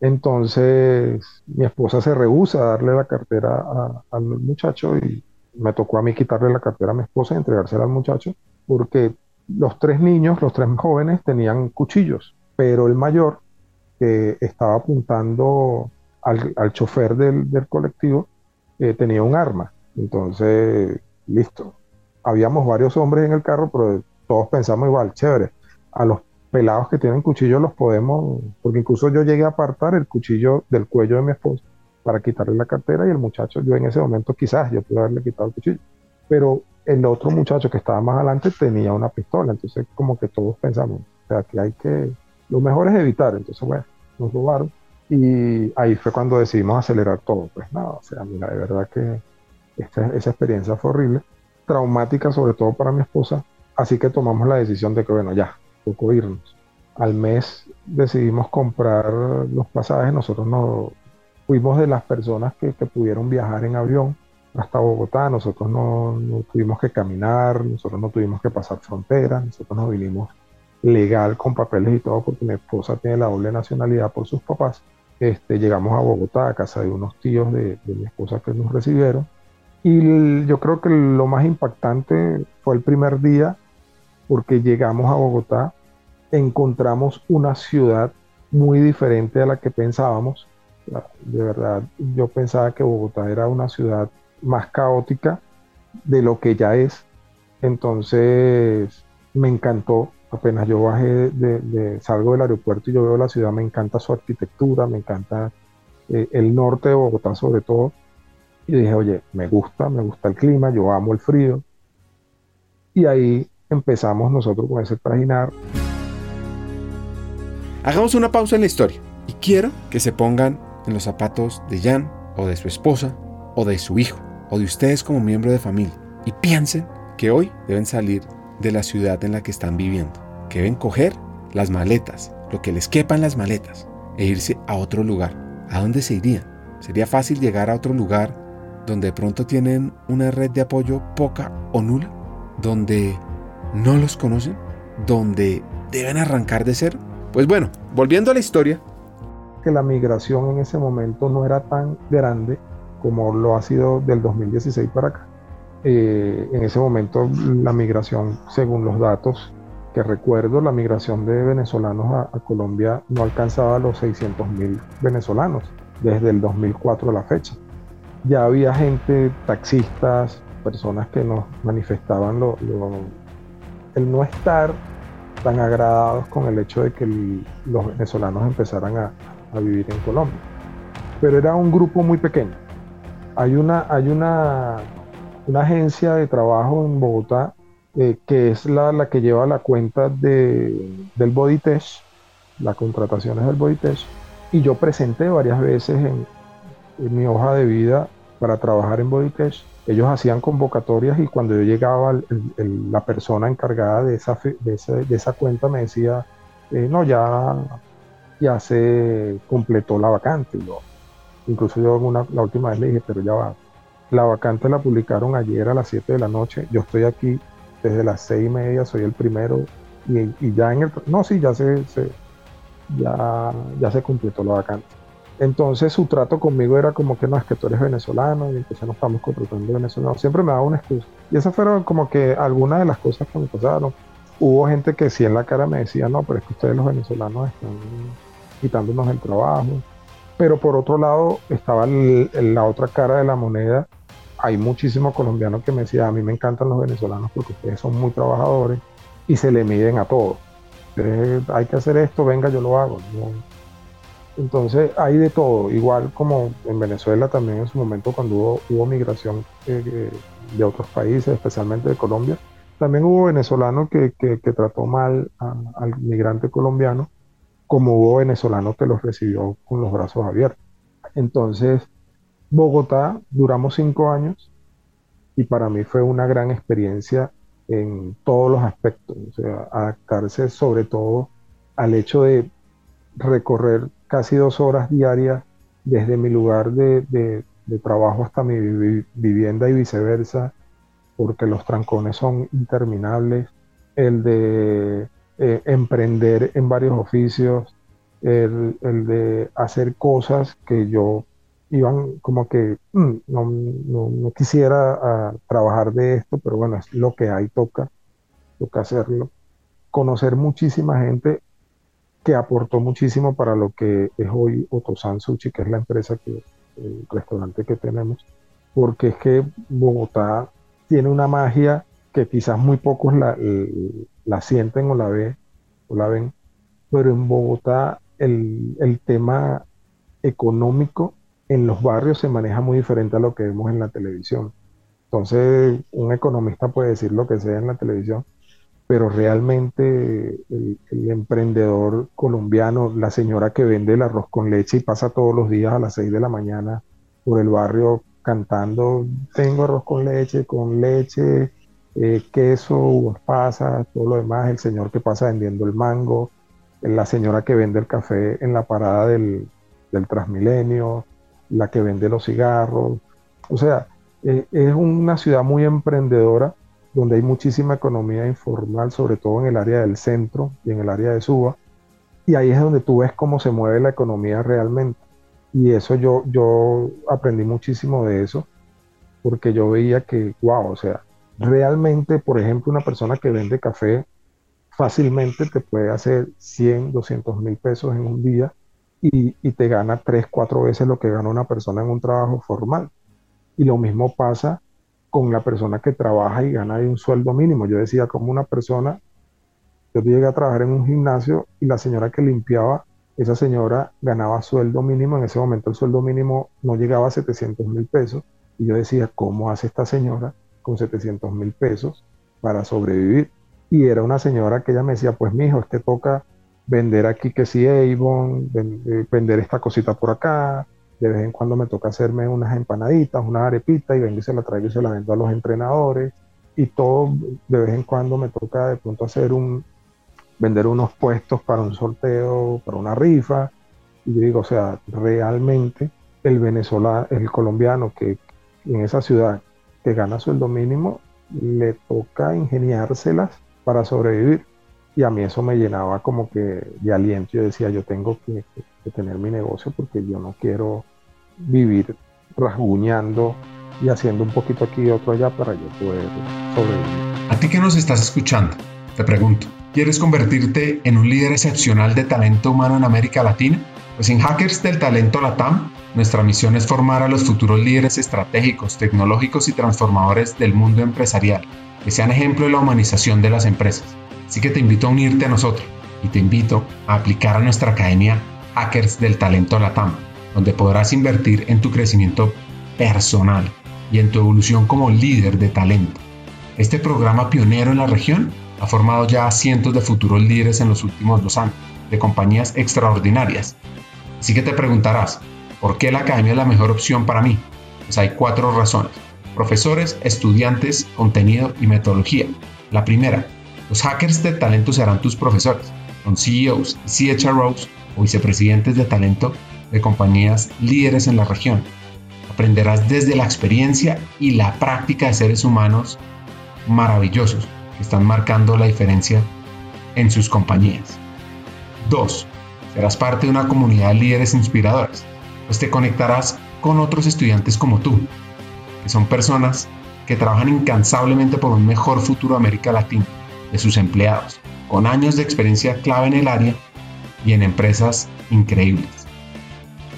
Entonces mi esposa se rehúsa a darle la cartera al muchacho y me tocó a mí quitarle la cartera a mi esposa y entregársela al muchacho porque los tres niños, los tres jóvenes tenían cuchillos, pero el mayor que estaba apuntando al, chofer del, colectivo eh, tenía un arma. Entonces, listo. Habíamos varios hombres en el carro, pero todos pensamos igual, chévere. A los pelados que tienen cuchillo los podemos, porque incluso yo llegué a apartar el cuchillo del cuello de mi esposa para quitarle la cartera y el muchacho, yo en ese momento quizás yo pude haberle quitado el cuchillo, pero el otro muchacho que estaba más adelante tenía una pistola, entonces como que todos pensamos, o sea, que hay que, lo mejor es evitar, entonces bueno, nos robaron y ahí fue cuando decidimos acelerar todo, pues nada, o sea, mira, de verdad que esa experiencia fue horrible, traumática sobre todo para mi esposa, así que tomamos la decisión de que bueno, ya, poco irnos. Al mes decidimos comprar los pasajes, nosotros no fuimos de las personas que, pudieron viajar en avión hasta Bogotá, nosotros no, tuvimos que caminar, nosotros no tuvimos que pasar fronteras, nosotros nos vinimos legal con papeles y todo porque mi esposa tiene la doble nacionalidad por sus papás. Este, llegamos a Bogotá, a casa de unos tíos de, de mi esposa que nos recibieron. Y yo creo que lo más impactante fue el primer día porque llegamos a Bogotá, encontramos una ciudad muy diferente a la que pensábamos. De verdad, yo pensaba que Bogotá era una ciudad más caótica de lo que ya es. Entonces, me encantó. Apenas yo bajé, de, salgo del aeropuerto y yo veo la ciudad, me encanta su arquitectura, me encanta eh, el norte de Bogotá sobre todo. Y dije, oye, me gusta, me gusta el clima, yo amo el frío. Y ahí empezamos nosotros con ese trajinar. Hagamos una pausa en la historia y quiero que se pongan en los zapatos de Jan o de su esposa o de su hijo o de ustedes como miembro de familia. y piensen que hoy deben salir de la ciudad en la que están viviendo, que deben coger las maletas, lo que les quepa en las maletas, e irse a otro lugar. ¿A dónde se irían? Sería fácil llegar a otro lugar donde de pronto tienen una red de apoyo poca o nula, donde no los conocen, donde deben arrancar de cero. Pues bueno, volviendo a la historia. Que la migración en ese momento no era tan grande como lo ha sido del 2016 para acá. Eh, en ese momento la migración, según los datos que recuerdo, la migración de venezolanos a, Colombia no alcanzaba los 600 mil venezolanos desde el 2004 a la fecha. Ya había gente, taxistas, personas que nos manifestaban lo, el no estar tan agradados con el hecho de que los venezolanos empezaran a, vivir en Colombia. Pero era un grupo muy pequeño. Hay una, hay una, una agencia de trabajo en Bogotá eh, que es la, la, que lleva la cuenta de, del Body las contrataciones del Body y yo presenté varias veces en, en mi hoja de vida para trabajar en Body ellos hacían convocatorias y cuando yo llegaba, la persona encargada de esa, de, esa cuenta me decía, eh, no, ya, ya se completó la vacante. incluso yo una, la última vez le dije, pero ya va, la vacante la publicaron ayer a las 7 de la noche, yo estoy aquí desde las 6 y media, soy el primero y, ya en el... No, sí, ya se, ya, ya se completó la vacante. Entonces su trato conmigo era como que no, es que tú eres venezolano y entonces no estamos contratando venezolanos. Siempre me daba una excusa. Y esas fueron como que algunas de las cosas que me pasaron. Hubo gente que sí en la cara me decía, no, pero es que ustedes los venezolanos están quitándonos el trabajo. Pero por otro lado estaba la otra cara de la moneda. Hay muchísimos colombianos que me decían, a mí me encantan los venezolanos porque ustedes son muy trabajadores y se le miden a todo. hay que hacer esto, venga, yo lo hago. Entonces hay de todo, igual como en Venezuela también en su momento cuando hubo, migración eh, eh, de otros países, especialmente de Colombia, también hubo venezolanos que, trató mal al migrante colombiano, como hubo venezolanos que los recibió con los brazos abiertos. Entonces, Bogotá duramos cinco años y para mí fue una gran experiencia en todos los aspectos, o sea, adaptarse sobre todo al hecho de recorrer casi dos horas diarias desde mi lugar de, trabajo hasta mi vivienda y viceversa, porque los trancones son interminables, el de eh, emprender en varios oficios, el, de hacer cosas que yo iban como que mm, no, quisiera ah, trabajar de esto, pero bueno, es lo que hay, toca, toca hacerlo. Conocer muchísima gente que aportó muchísimo para lo que es hoy Otosan Sushi, que es la empresa que, el restaurante que tenemos, porque es que Bogotá tiene una magia que quizás muy pocos la, la sienten o la, ve, o la ven, pero en Bogotá el, el tema económico en los barrios se maneja muy diferente a lo que vemos en la televisión. Entonces, un economista puede decir lo que sea en la televisión, pero realmente el, emprendedor colombiano, la señora que vende el arroz con leche y pasa todos los días a las 6 de la mañana por el barrio cantando, tengo arroz con leche, con leche, eh, queso, uvas pasas, todo lo demás, el señor que pasa vendiendo el mango, la señora que vende el café en la parada del, Transmilenio, la que vende los cigarros, o sea, eh, es una ciudad muy emprendedora donde hay muchísima economía informal, sobre todo en el área del centro y en el área de Suba. Y ahí es donde tú ves cómo se mueve la economía realmente. Y eso yo, yo aprendí muchísimo de eso, porque yo veía que, wow, o sea, realmente, por ejemplo, una persona que vende café fácilmente te puede hacer 100, 200 mil pesos en un día y, y te gana 3, 4 veces lo que gana una persona en un trabajo formal. Y lo mismo pasa con la persona que trabaja y gana un sueldo mínimo. Yo decía, como una persona, yo llegué a trabajar en un gimnasio y la señora que limpiaba, esa señora ganaba sueldo mínimo, en ese momento el sueldo mínimo no llegaba a 700 mil pesos, y yo decía, ¿cómo hace esta señora con 700 mil pesos para sobrevivir? Y era una señora que ella me decía, pues mi hijo, es que toca vender aquí que si Avon, vender esta cosita por acá, de vez en cuando me toca hacerme unas empanaditas, unas arepitas y vengo y se la traigo y se la vendo a los entrenadores y todo de vez en cuando me toca de pronto hacer un vender unos puestos para un sorteo, para una rifa y yo digo, o sea, realmente el venezolano, el colombiano que en esa ciudad que gana sueldo mínimo le toca ingeniárselas para sobrevivir y a mí eso me llenaba como que de aliento. Yo decía, yo tengo que, tener mi negocio porque yo no quiero vivir rasguñando y haciendo un poquito aquí y otro allá para yo poder sobrevivir. A ti que nos estás escuchando, te pregunto, ¿quieres convertirte en un líder excepcional de talento humano en América Latina? Pues en Hackers del Talento Latam, nuestra misión es formar a los futuros líderes estratégicos, tecnológicos y transformadores del mundo empresarial, que sean ejemplo de la humanización de las empresas Así que te invito a unirte a nosotros y te invito a aplicar a nuestra academia Hackers del Talento Latam, donde podrás invertir en tu crecimiento personal y en tu evolución como líder de talento. Este programa pionero en la región ha formado ya a cientos de futuros líderes en los últimos dos años, de compañías extraordinarias. Así que te preguntarás, ¿por qué la academia es la mejor opción para mí? Pues hay cuatro razones. Profesores, estudiantes, contenido y metodología. La primera, los hackers de talento serán tus profesores, son CEOs CHROs o vicepresidentes de talento de compañías líderes en la región. Aprenderás desde la experiencia y la práctica de seres humanos maravillosos que están marcando la diferencia en sus compañías. 2. Serás parte de una comunidad de líderes inspiradores, pues te conectarás con otros estudiantes como tú, que son personas que trabajan incansablemente por un mejor futuro de América Latina de sus empleados, con años de experiencia clave en el área y en empresas increíbles.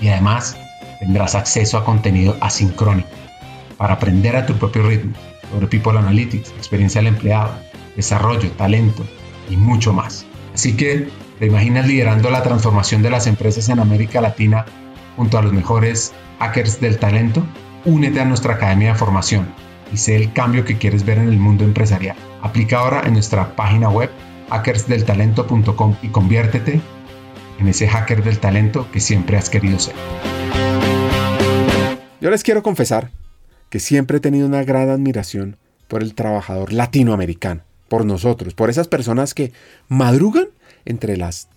y además tendrás acceso a contenido asincrónico para aprender a tu propio ritmo sobre People Analytics, experiencia del empleado, desarrollo, talento y mucho más. Así que, ¿te imaginas liderando la transformación de las empresas en América Latina junto a los mejores hackers del talento? Únete a nuestra academia de formación y sé el cambio que quieres ver en el mundo empresarial. Aplica ahora en nuestra página web hackersdeltalento.com y conviértete en ese hacker del talento que siempre has querido ser. Yo les quiero confesar que siempre he tenido una gran admiración por el trabajador latinoamericano, por nosotros, por esas personas que madrugan entre las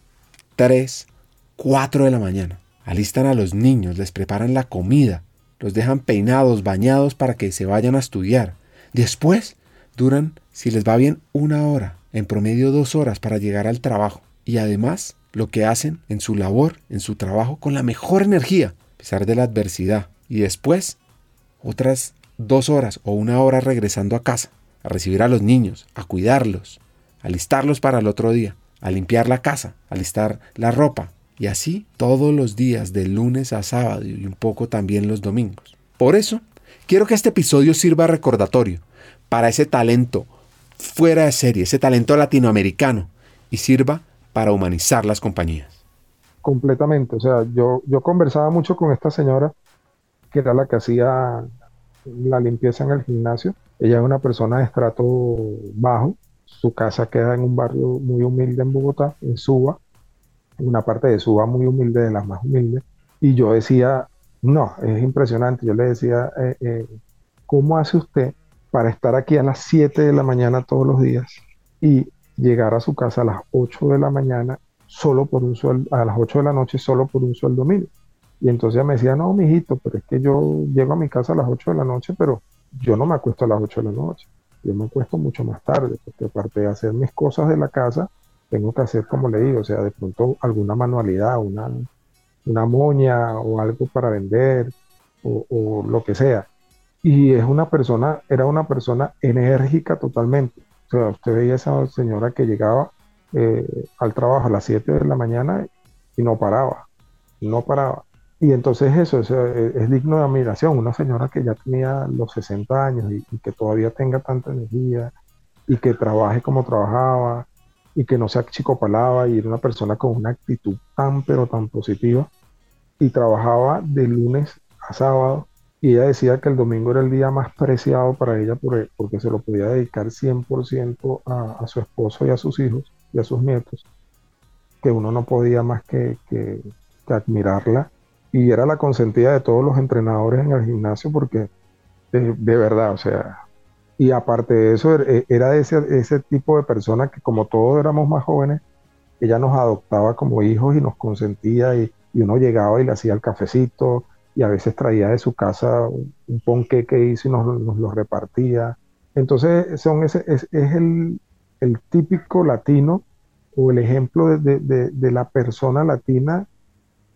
3, 4 de la mañana, alistan a los niños, les preparan la comida, los dejan peinados, bañados para que se vayan a estudiar. Después duran, si les va bien, una hora, en promedio dos horas para llegar al trabajo. Y además lo que hacen en su labor, en su trabajo, con la mejor energía, a pesar de la adversidad. Y después otras dos horas o una hora regresando a casa, a recibir a los niños, a cuidarlos, a listarlos para el otro día, a limpiar la casa, a listar la ropa, y así todos los días de lunes a sábado y un poco también los domingos. Por eso, quiero que este episodio sirva recordatorio para ese talento fuera de serie, ese talento latinoamericano y sirva para humanizar las compañías. Completamente, o sea, yo, yo conversaba mucho con esta señora que era la que hacía la limpieza en el gimnasio. Ella es una persona de estrato bajo, su casa queda en un barrio muy humilde en Bogotá, en Suba, una parte de Suba muy humilde, de las más humildes, y yo decía, no, es impresionante, yo le decía, eh, eh, ¿cómo hace usted para estar aquí a las 7 de la mañana todos los días y llegar a su casa a las 8 de la mañana solo por un sueldo, a las 8 de la noche solo por un sueldo mínimo? Y entonces me decía, no, mijito, pero es que yo llego a mi casa a las 8 de la noche, pero yo no me acuesto a las 8 de la noche. Yo me acuesto mucho más tarde, porque aparte de hacer mis cosas de la casa, tengo que hacer como le digo, o sea, de pronto alguna manualidad, una, una moña o algo para vender o, lo que sea. Y es una persona, era una persona enérgica totalmente. O sea, usted veía esa señora que llegaba eh, al trabajo a las 7 de la mañana y no paraba, no paraba. y entonces eso, e, es, digno de admiración. Una señora que ya tenía los 60 años y, que todavía tenga tanta energía y que trabaje como trabajaba y que no se achicopalaba y era una persona con una actitud tan pero tan positiva y trabajaba de lunes a sábado y ella decía que el domingo era el día más preciado para ella porque se lo podía dedicar 100% a, a su esposo y a sus hijos y a sus nietos, que uno no podía más que, que admirarla. Y era la consentida de todos los entrenadores en el gimnasio porque de, verdad, o sea, y aparte de eso, er, e, era ese, ese tipo de persona que como todos éramos más jóvenes, ella nos adoptaba como hijos y nos consentía y, uno llegaba y le hacía el cafecito y a veces traía de su casa un ponqué que hizo y nos, lo repartía. Entonces son ese, es, el, típico latino o el ejemplo de, de la persona latina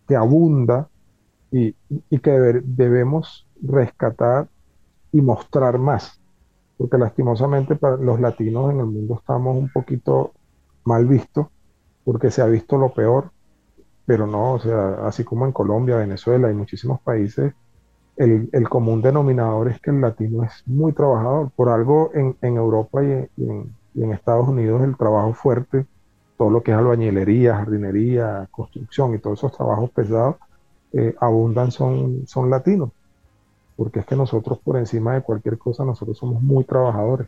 que abunda y, que debemos rescatar y mostrar más, porque lastimosamente para los latinos en el mundo estamos un poquito mal vistos, porque se ha visto lo peor, pero no, o sea, así como en Colombia, Venezuela y muchísimos países, el, común denominador es que el latino es muy trabajador. Por algo en, Europa y en, y en Estados Unidos el trabajo fuerte, todo lo que es albañilería, jardinería, construcción y todos esos trabajos pesados, eh, abundan son, son latinos, porque es que nosotros por encima de cualquier cosa, nosotros somos muy trabajadores.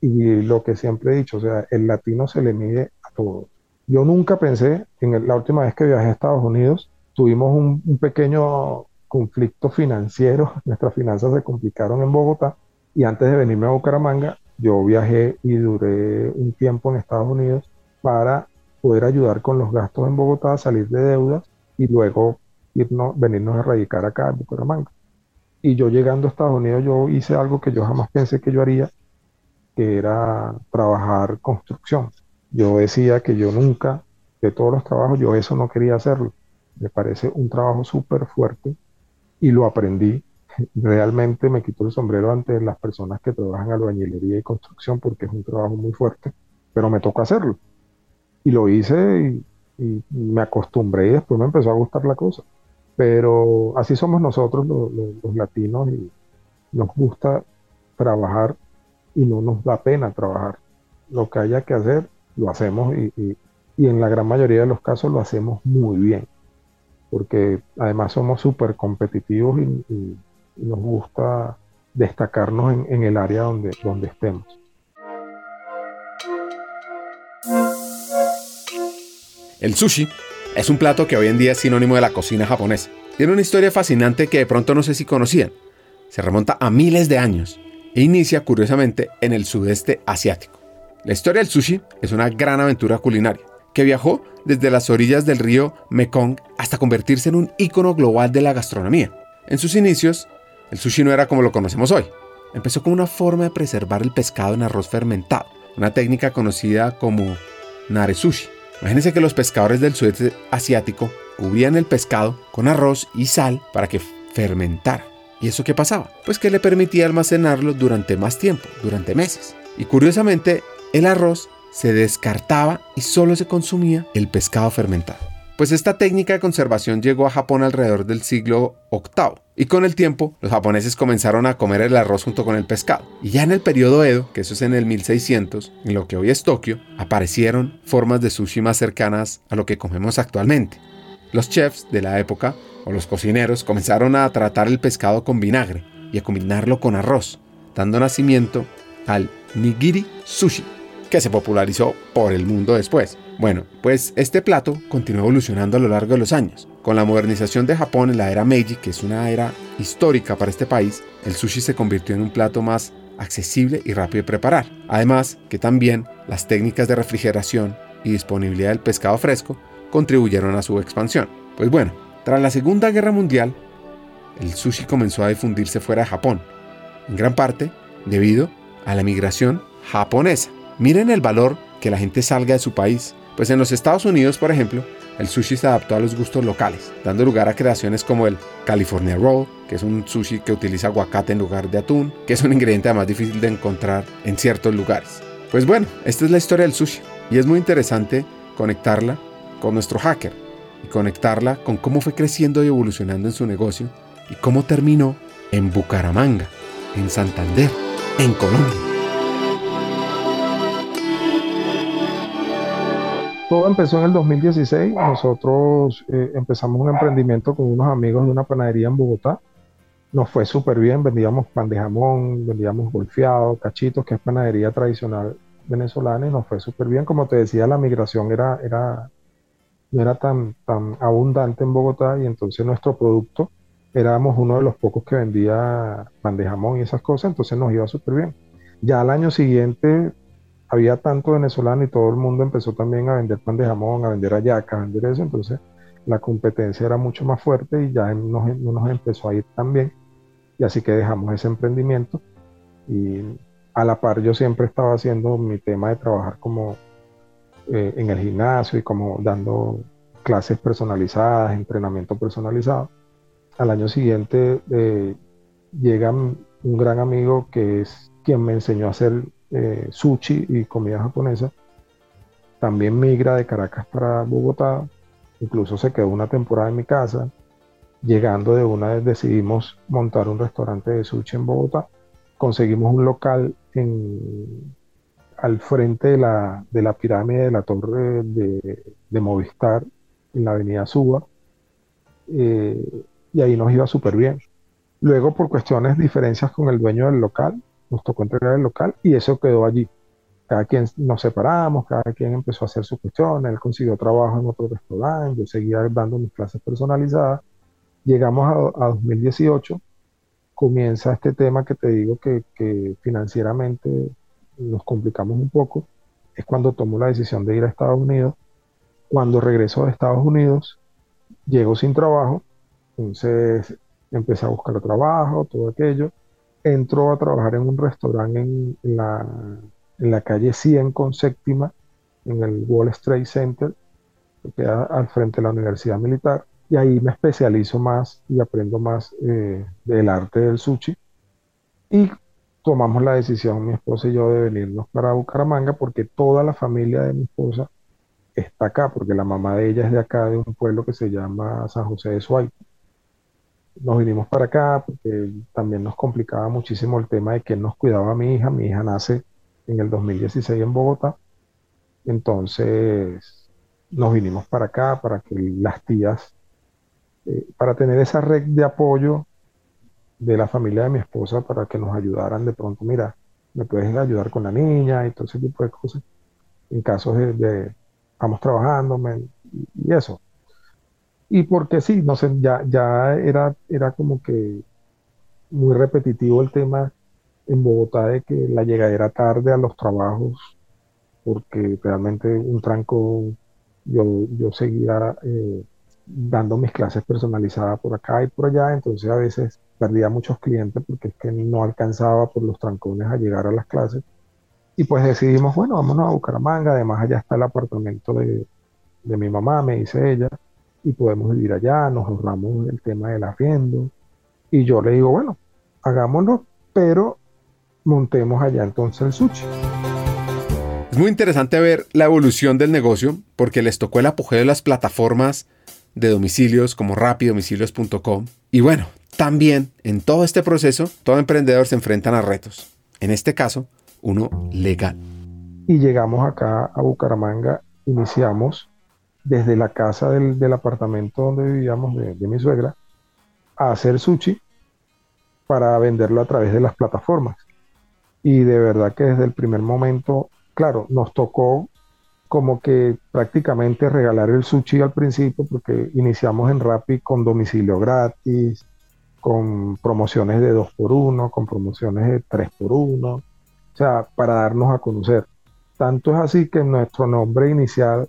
Y lo que siempre he dicho, o sea, el latino se le mide a todos. Yo nunca pensé, en la última vez que viajé a Estados Unidos, tuvimos un, pequeño conflicto financiero, nuestras finanzas se complicaron en Bogotá y antes de venirme a Bucaramanga, yo viajé y duré un tiempo en Estados Unidos para poder ayudar con los gastos en Bogotá, salir de deudas y luego irnos, venirnos a radicar acá en Bucaramanga. Y yo llegando a Estados Unidos, yo hice algo que yo jamás pensé que yo haría, que era trabajar construcción. Yo decía que yo nunca, de todos los trabajos, yo eso no quería hacerlo. Me parece un trabajo súper fuerte y lo aprendí. Realmente me quito el sombrero ante las personas que trabajan albañilería y construcción porque es un trabajo muy fuerte, pero me tocó hacerlo. Y lo hice y, me acostumbré y después me empezó a gustar la cosa. Pero así somos nosotros los, latinos y nos gusta trabajar y no nos da pena trabajar. Lo que haya que hacer, lo hacemos y, en la gran mayoría de los casos lo hacemos muy bien, porque además somos súper competitivos y, nos gusta destacarnos en, en, el área donde, donde estemos. El sushi es un plato que hoy en día es sinónimo de la cocina japonesa. Tiene una historia fascinante que de pronto no sé si conocían. Se remonta a miles de años e inicia curiosamente en el sudeste asiático. La historia del sushi es una gran aventura culinaria que viajó desde las orillas del río Mekong hasta convertirse en un ícono global de la gastronomía. En sus inicios, el sushi no era como lo conocemos hoy. Empezó como una forma de preservar el pescado en arroz fermentado, una técnica conocida como nare sushi. Imagínense que los pescadores del sudeste asiático cubrían el pescado con arroz y sal para que fermentara. ¿Y eso qué pasaba? Pues que le permitía almacenarlo durante más tiempo, durante meses. Y curiosamente, el arroz se descartaba y solo se consumía el pescado fermentado. Pues esta técnica de conservación llegó a Japón alrededor del siglo VIII y con el tiempo los japoneses comenzaron a comer el arroz junto con el pescado. Y ya en el periodo Edo, que eso es en el 1600, en lo que hoy es Tokio, aparecieron formas de sushi más cercanas a lo que comemos actualmente. Los chefs de la época, o los cocineros, comenzaron a tratar el pescado con vinagre y a combinarlo con arroz, dando nacimiento al nigiri sushi, que se popularizó por el mundo después. Bueno, pues este plato continuó evolucionando a lo largo de los años. Con la modernización de Japón en la era Meiji, que es una era histórica para este país, el sushi se convirtió en un plato más accesible y rápido de preparar. Además, que también las técnicas de refrigeración y disponibilidad del pescado fresco contribuyeron a su expansión. Pues bueno, tras la Segunda Guerra Mundial, el sushi comenzó a difundirse fuera de Japón, en gran parte debido a la migración japonesa. Miren el valor que la gente salga de su país pues en los Estados Unidos, por ejemplo, el sushi se adaptó a los gustos locales, dando lugar a creaciones como el California Roll, que es un sushi que utiliza aguacate en lugar de atún, que es un ingrediente más difícil de encontrar en ciertos lugares. Pues bueno, esta es la historia del sushi y es muy interesante conectarla con nuestro hacker. y conectarla con cómo fue creciendo y evolucionando en su negocio y cómo terminó en Bucaramanga, en Santander, en Colombia. Todo empezó en el 2016. Nosotros eh, empezamos un emprendimiento con unos amigos de una panadería en Bogotá. Nos fue súper bien, vendíamos pan de jamón, vendíamos golfeado, cachitos, que es panadería tradicional venezolana, y nos fue súper bien. Como te decía, la migración era, era, no era tan, tan abundante en Bogotá y entonces nuestro producto éramos uno de los pocos que vendía pan de jamón y esas cosas, entonces nos iba súper bien. Ya al año siguiente había tanto venezolano y todo el mundo empezó también a vender pan de jamón, a vender ayaca, a vender eso, entonces la competencia era mucho más fuerte y ya no nos, empezó a ir tan bien. Y así que dejamos ese emprendimiento y a la par yo siempre estaba haciendo mi tema de trabajar como eh, en el gimnasio y como dando clases personalizadas, entrenamiento personalizado al año siguiente eh, llega un gran amigo que es quien me enseñó a hacer eh, sushi y comida japonesa. También migra de Caracas para Bogotá, incluso se quedó una temporada en mi casa. Llegando de una vez decidimos montar un restaurante de sushi en Bogotá. Conseguimos un local al frente de la, pirámide de la torre de, Movistar en la avenida Suba. Eh, y ahí nos iba súper bien. Luego, por cuestiones, diferencias con el dueño del local, nos tocó entregar el local y eso quedó allí. Cada quien nos separamos, cada quien empezó a hacer su cuestión, él consiguió trabajo en otro restaurante, yo seguía dando mis clases personalizadas. Llegamos a, 2018, comienza este tema que te digo que, que financieramente nos complicamos un poco, es cuando tomo la decisión de ir a Estados Unidos. Cuando regreso de Estados Unidos, llego sin trabajo entonces empecé a buscar trabajo, todo aquello. Entró a trabajar en un restaurante en, la, en la calle 100 con séptima, en el Wall Street Center, que queda al frente de la Universidad Militar. Y ahí me especializo más y aprendo más eh, del arte del sushi. Y tomamos la decisión, mi esposa y yo, de venirnos para Bucaramanga porque toda la familia de mi esposa está acá, porque la mamá de ella es de acá, de un pueblo que se llama San José de Suárez nos vinimos para acá porque también nos complicaba muchísimo el tema de que nos cuidaba a mi hija. Mi hija nace en el 2016 en Bogotá. Entonces nos vinimos para acá para que las tías, eh, para tener esa red de apoyo de la familia de mi esposa para que nos ayudaran de pronto, mira, me puedes ayudar con la niña y todo ese tipo de cosas. En casos de, de vamos trabajando y eso y porque sí, no sé, ya, ya era, era como que muy repetitivo el tema en Bogotá de que la llegada era tarde a los trabajos, porque realmente un tranco, yo, yo seguía eh, dando mis clases personalizadas por acá y por allá, entonces a veces perdía muchos clientes porque es que no alcanzaba por los trancones a llegar a las clases. Y pues decidimos, bueno, vámonos a Bucaramanga, además allá está el apartamento de, de mi mamá, me dice ella y podemos vivir allá, nos ahorramos el tema del arriendo. Y yo le digo, bueno, hagámoslo, pero montemos allá entonces el sushi. Es muy interesante ver la evolución del negocio porque les tocó el apogeo de las plataformas de domicilios como rapidomicilios.com. Y bueno, también en todo este proceso, todo emprendedor se enfrentan a retos. En este caso, uno legal. Y llegamos acá a Bucaramanga, iniciamos desde la casa del, apartamento donde vivíamos de, mi suegra a hacer sushi para venderlo a través de las plataformas. Y de verdad que desde el primer momento, claro, nos tocó como que prácticamente regalar el sushi al principio porque iniciamos en Rappi con domicilio gratis, con promociones de 2 por 1 con promociones de 3 por 1 o sea, para darnos a conocer. Tanto es así que nuestro nombre inicial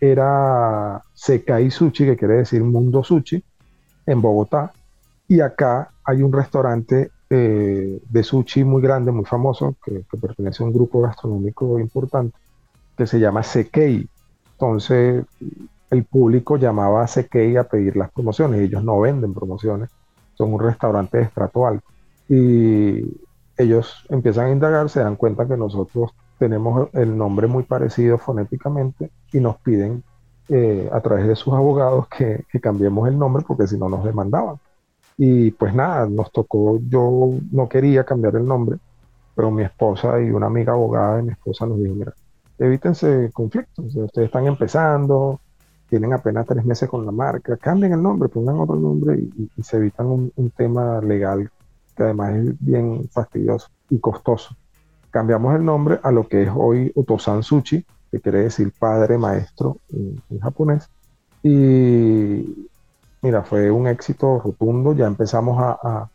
era Sekai Sushi, que quiere decir Mundo Sushi, en Bogotá. Y acá hay un restaurante eh, de sushi muy grande, muy famoso, que, pertenece a un grupo gastronómico importante, que se llama Sekei. Entonces, el público llamaba a Sekei a pedir las promociones. Ellos no venden promociones, son un restaurante de estrato alto. Y ellos empiezan a indagar, se dan cuenta que nosotros tenemos el nombre muy parecido fonéticamente y nos piden eh, a través de sus abogados que, que cambiemos el nombre porque si no nos demandaban. Y pues nada, nos tocó, yo no quería cambiar el nombre, pero mi esposa y una amiga abogada de mi esposa nos dijo, mira, evítense conflictos, ustedes están empezando, tienen apenas tres meses con la marca, cambien el nombre, pongan otro nombre y, se evitan un, un, tema legal que además es bien fastidioso y costoso. Cambiamos el nombre a lo que es hoy Otosan Sushi, que quiere decir padre maestro en, japonés. Y mira, fue un éxito rotundo, ya empezamos a,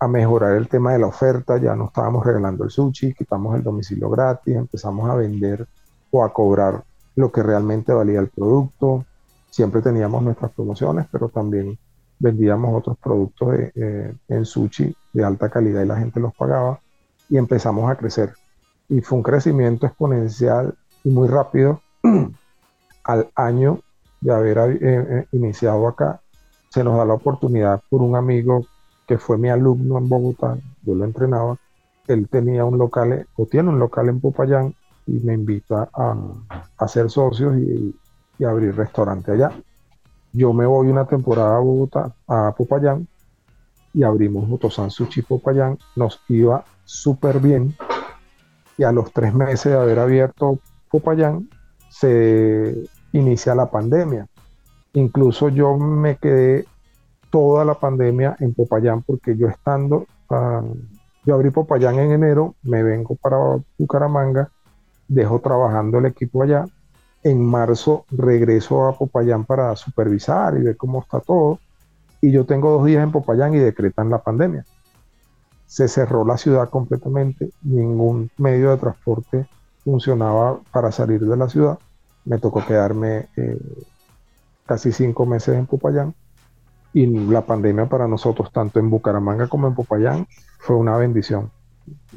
a, mejorar el tema de la oferta, ya no estábamos regalando el sushi, quitamos el domicilio gratis, empezamos a vender o a cobrar lo que realmente valía el producto. Siempre teníamos nuestras promociones, pero también vendíamos otros productos eh, en sushi de alta calidad y la gente los pagaba y empezamos a crecer. Y fue un crecimiento exponencial y muy rápido. Al año de haber eh, eh, iniciado acá, se nos da la oportunidad por un amigo que fue mi alumno en Bogotá, yo lo entrenaba, él tenía un local, o tiene un local en Popayán, y me invita a, a ser socios y, y, abrir restaurante allá. Yo me voy una temporada a Bogotá, a Popayán, y abrimos Motosan Sushi Popayán, nos iba súper bien, y a los tres meses de haber abierto Popayán, se inicia la pandemia. Incluso yo me quedé toda la pandemia en Popayán porque yo estando, ah, yo abrí Popayán en enero, me vengo para Bucaramanga, dejo trabajando el equipo allá. En marzo regreso a Popayán para supervisar y ver cómo está todo. Y yo tengo dos días en Popayán y decretan la pandemia. Se cerró la ciudad completamente, ningún medio de transporte funcionaba para salir de la ciudad. Me tocó quedarme eh, casi cinco meses en Popayán y la pandemia para nosotros, tanto en Bucaramanga como en Popayán, fue una bendición.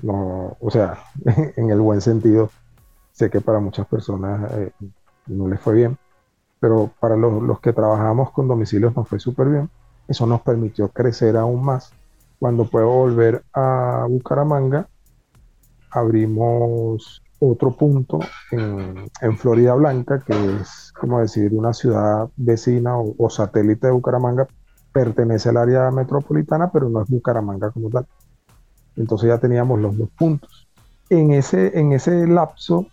No, o sea, en el buen sentido, sé que para muchas personas eh, no les fue bien, pero para los, los que trabajamos con domicilios nos fue súper bien. Eso nos permitió crecer aún más. Cuando puedo volver a Bucaramanga, abrimos otro punto en, Florida Blanca, que es, como decir, una ciudad vecina o, satélite de Bucaramanga, pertenece al área metropolitana, pero no es Bucaramanga como tal. Entonces ya teníamos los dos puntos. En ese, en ese lapso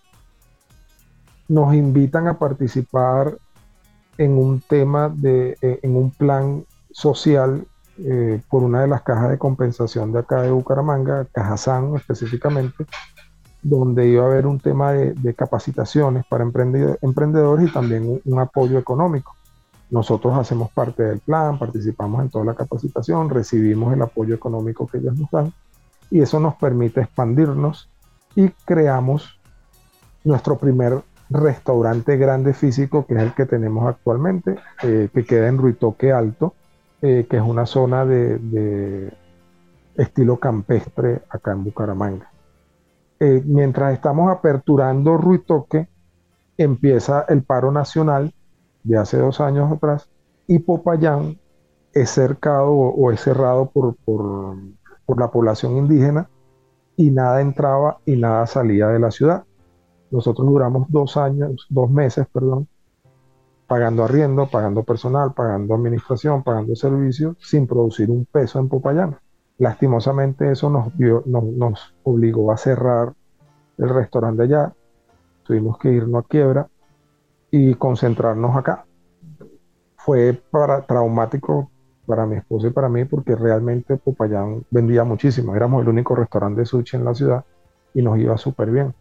nos invitan a participar en un tema de, en un plan social eh, por una de las cajas de compensación de acá de Bucaramanga, Cajazán específicamente, donde iba a haber un tema de, capacitaciones para emprendedores y también un, apoyo económico. Nosotros hacemos parte del plan, participamos en toda la capacitación, recibimos el apoyo económico que ellos nos dan y eso nos permite expandirnos y creamos nuestro primer restaurante grande físico, que es el que tenemos actualmente, eh, que queda en Ruitoque Alto, eh, que es una zona de estilo campestre acá en Bucaramanga. Eh, mientras estamos aperturando Ruitoque, empieza el paro nacional de hace dos años atrás y Popayán es cercado o, es cerrado por, por, la población indígena y nada entraba y nada salía de la ciudad. Nosotros duramos dos años, dos meses, perdón, pagando arriendo, pagando personal, pagando administración, pagando servicios, sin producir un peso en Popayán. Lastimosamente eso nos, obligó a cerrar el restaurante allá, tuvimos que irnos a quiebra y concentrarnos acá. Fue para, traumático para mi esposa y para mí porque realmente Popayán vendía muchísimo. Éramos el único restaurante de sushi en la ciudad y nos iba súper bien.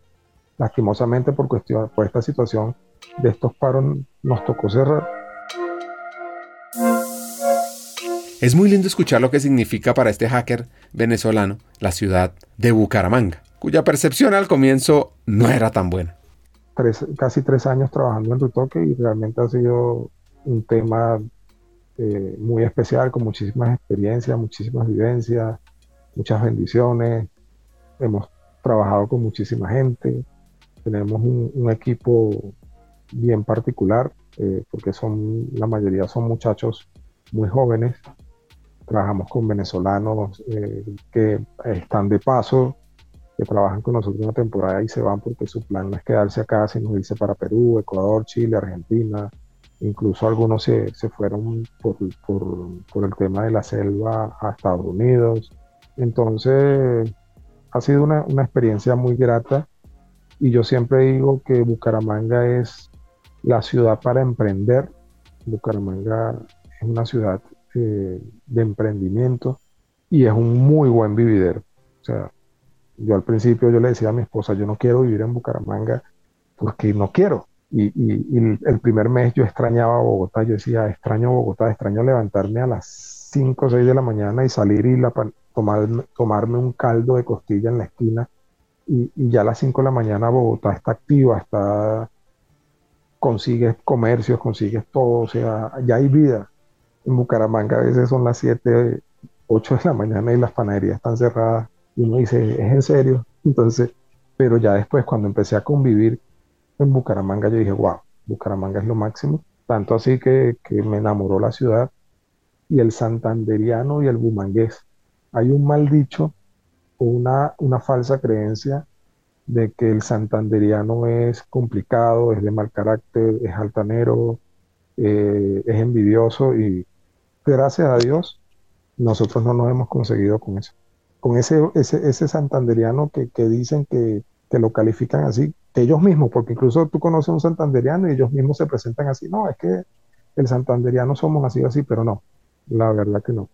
Lastimosamente por, cuestión, por esta situación de estos paros nos tocó cerrar Es muy lindo escuchar lo que significa para este hacker venezolano la ciudad de Bucaramanga, cuya percepción al comienzo no era tan buena. casi tres años trabajando en Rutoque y realmente ha sido un tema eh, muy especial, con muchísimas experiencias, muchísimas vivencias, muchas bendiciones. Hemos trabajado con muchísima gente, tenemos un, equipo bien particular, eh, porque son, la mayoría son muchachos muy jóvenes. Trabajamos con venezolanos eh, que están de paso, que trabajan con nosotros una temporada y se van porque su plan no es quedarse acá, sino irse para Perú, Ecuador, Chile, Argentina, Incluso algunos se, fueron por, el tema de la selva a Estados Unidos. Entonces, ha sido una, experiencia muy grata. Y yo siempre digo que Bucaramanga es la ciudad para emprender. Bucaramanga es una ciudad eh, de emprendimiento y es un muy buen vividero. O sea, yo al principio yo le decía a mi esposa, yo no quiero vivir en Bucaramanga porque no quiero. Y, el primer mes yo extrañaba Bogotá, yo decía, extraño Bogotá, extraño levantarme a las 5 o 6 de la mañana y salir y la, tomar, tomarme un caldo de costilla en la esquina. Y, ya a las 5 de la mañana Bogotá está activa, está, consigues comercios, consigues todo, o sea, ya hay vida. En Bucaramanga a veces son las 7, 8 de la mañana y las panaderías están cerradas. Y uno dice, ¿es en serio? Entonces, pero ya después cuando empecé a convivir en Bucaramanga, yo dije, wow, Bucaramanga es lo máximo. Tanto así que, me enamoró la ciudad y el santanderiano y el bumangués. Hay un mal dicho una, una falsa creencia de que el santanderiano es complicado, es de mal carácter, es altanero, eh, es envidioso y gracias a Dios nosotros no nos hemos conseguido con eso. Con ese, ese, ese santanderiano que, que dicen que, que lo califican así, ellos mismos, porque incluso tú conoces a un santanderiano y ellos mismos se presentan así, no, es que el santanderiano somos así así, pero no, la verdad que no.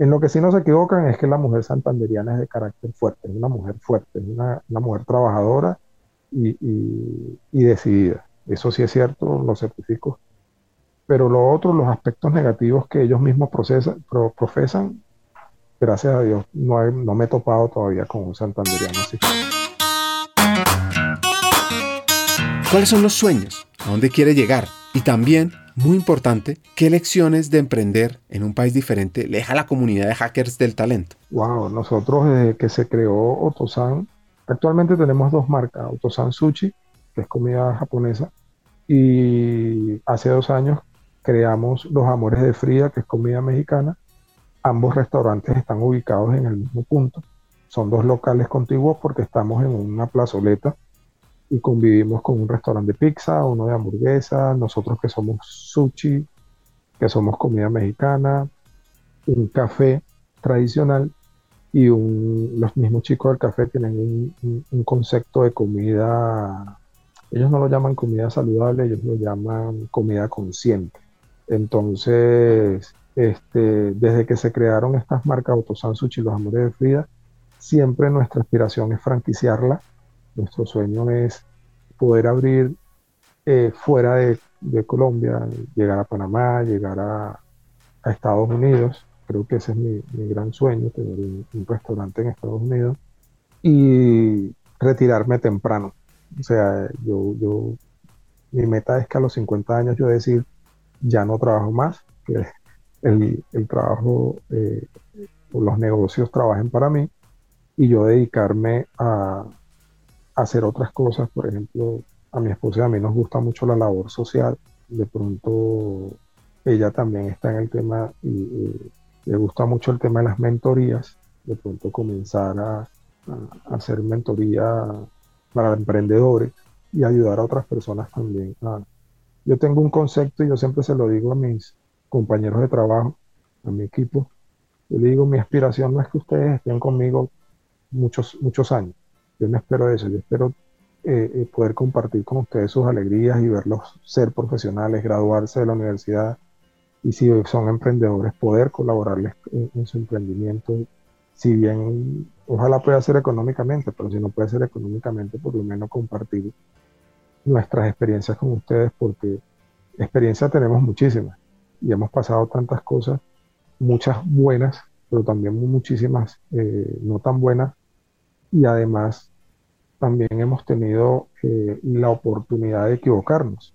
En lo que sí no se equivocan es que la mujer santanderiana es de carácter fuerte, es una mujer fuerte, es una, mujer trabajadora y, decidida. Eso sí es cierto, lo certifico. Pero lo otro, los aspectos negativos que ellos mismos profesan, gracias a Dios, no, no me he topado todavía con un santanderiano así. ¿Cuáles son los sueños? ¿A dónde quiere llegar? Y también, muy importante, ¿qué lecciones de emprender en un país diferente le deja la comunidad de hackers del talento? Wow, nosotros desde que se creó Otosan, actualmente tenemos dos marcas, Otosan Sushi, que es comida japonesa, y hace dos años creamos Los Amores de Fría, que es comida mexicana. Ambos restaurantes están ubicados en el mismo punto. Son dos locales contiguos porque estamos en una plazoleta y convivimos con un restaurante de pizza, uno de hamburguesa, nosotros que somos sushi, que somos comida mexicana, un café tradicional y los mismos chicos del café tienen un, concepto de comida, ellos no lo llaman comida saludable, ellos lo llaman comida consciente. Entonces, este, desde que se crearon estas marcas Autosan Sushi y los Amores de Frida, siempre nuestra aspiración es franquiciarla nuestro sueño es poder abrir eh, fuera de, Colombia, llegar a Panamá, llegar a, Estados Unidos. Creo que ese es mi, gran sueño, tener un, restaurante en Estados Unidos y retirarme temprano. O sea, yo, yo, mi meta es que a los 50 años yo decir, ya no trabajo más, que el, el trabajo, eh, los negocios trabajen para mí y yo dedicarme a, hacer otras cosas. Por ejemplo, a mi esposa y a mí nos gusta mucho la labor social. De pronto ella también está en el tema y, le gusta mucho el tema de las mentorías. De pronto comenzar a, hacer mentoría para emprendedores y ayudar a otras personas también. yo tengo un concepto y yo siempre se lo digo a mis compañeros de trabajo, a mi equipo. Yo le digo, mi aspiración no es que ustedes estén conmigo muchos, muchos años. Yo no espero eso, yo espero eh, eh, poder compartir con ustedes sus alegrías y verlos ser profesionales, graduarse de la universidad y si son emprendedores, poder colaborarles en, su emprendimiento. Si bien ojalá pueda ser económicamente, pero si no puede ser económicamente, por lo menos compartir nuestras experiencias con ustedes, porque experiencia tenemos muchísimas y hemos pasado tantas cosas, muchas buenas, pero también muchísimas eh, no tan buenas, y además también hemos tenido eh, la oportunidad de equivocarnos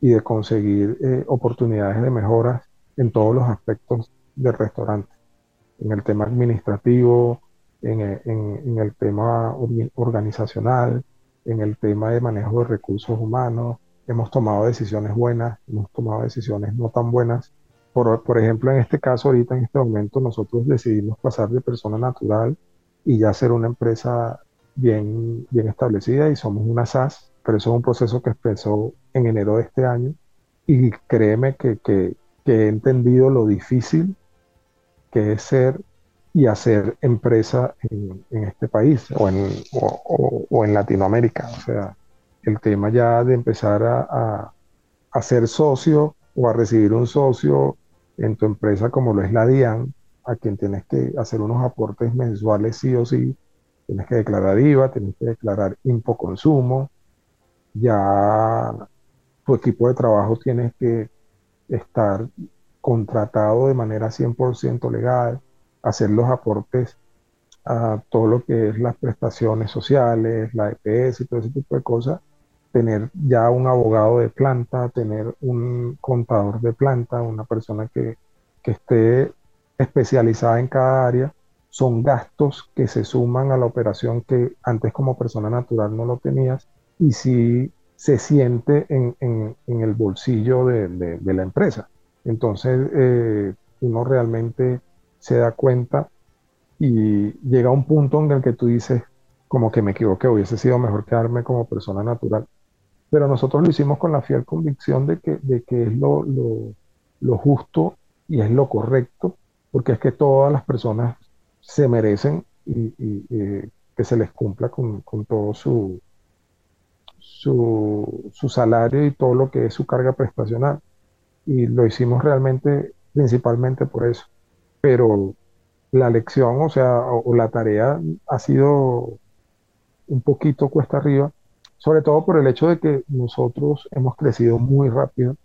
y de conseguir eh, oportunidades de mejoras en todos los aspectos del restaurante, en el tema administrativo, en, eh, el tema organizacional, en el tema de manejo de recursos humanos. Hemos tomado decisiones buenas, hemos tomado decisiones no tan buenas. Por, por ejemplo, en este caso, ahorita en este momento, nosotros decidimos pasar de persona natural y ya ser una empresa bien, bien establecida y somos una SAS, pero eso es un proceso que empezó en enero de este año y créeme que, he entendido lo difícil que es ser y hacer empresa en, este país o en, o, en, Latinoamérica. O sea, el tema ya de empezar a, a, ser socio o a recibir un socio en tu empresa como lo es la DIAN, a quien tienes que hacer unos aportes mensuales sí o sí, tienes que declarar IVA, tienes que declarar consumo, ya tu equipo de trabajo tienes que estar contratado de manera 100% legal, hacer los aportes a todo lo que es las prestaciones sociales, la EPS y todo ese tipo de cosas, tener ya un abogado de planta, tener un contador de planta, una persona que, que esté especializada en cada área, son gastos que se suman a la operación que antes como persona natural no lo tenías y si se siente en, el bolsillo de, la empresa. Entonces, eh, uno realmente se da cuenta y llega a un punto en el que tú dices, como que me equivoqué, hubiese sido mejor quedarme como persona natural. Pero nosotros lo hicimos con la fiel convicción de que, de que es lo, lo, justo y es lo correcto, porque es que todas las personas se merecen y, que se les cumpla con, con todo su, su, su, salario y todo lo que es su carga prestacional. Y lo hicimos realmente principalmente por eso. Pero la lección, o sea, o, la tarea ha sido un poquito cuesta arriba, sobre todo por el hecho de que nosotros hemos crecido muy rápido.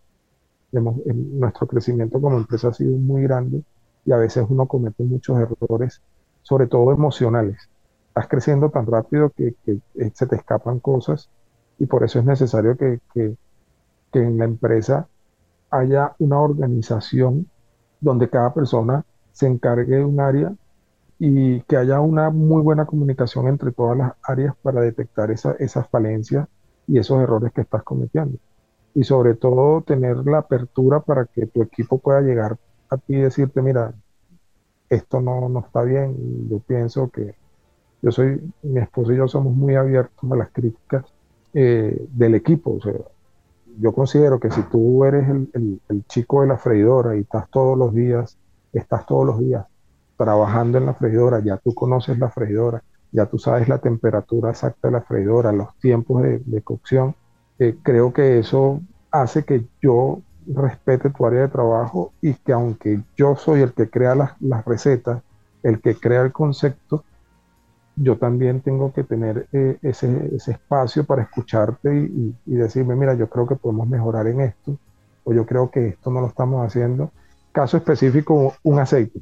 Hemos, nuestro crecimiento como empresa ha sido muy grande y a veces uno comete muchos errores, sobre todo emocionales. Estás creciendo tan rápido que, que se te escapan cosas y por eso es necesario que, en la empresa haya una organización donde cada persona se encargue de un área y que haya una muy buena comunicación entre todas las áreas para detectar esas falencias y esos errores que estás cometiendo. Y sobre todo tener la apertura para que tu equipo pueda llegar a ti decirte, mira, esto no, no está bien. Yo pienso que yo soy, mi esposo y yo somos muy abiertos a las críticas eh, del equipo. O sea, yo considero que si tú eres el, chico de la freidora y estás todos los días, estás todos los días trabajando en la freidora, ya tú conoces la freidora, ya tú sabes la temperatura exacta de la freidora, los tiempos de, cocción, eh, creo que eso hace que yo respete tu área de trabajo y que aunque yo soy el que crea las, las recetas, el que crea el concepto, yo también tengo que tener eh, ese, espacio para escucharte y, decirme, mira, yo creo que podemos mejorar en esto, o yo creo que esto no lo estamos haciendo. Caso específico, un aceite.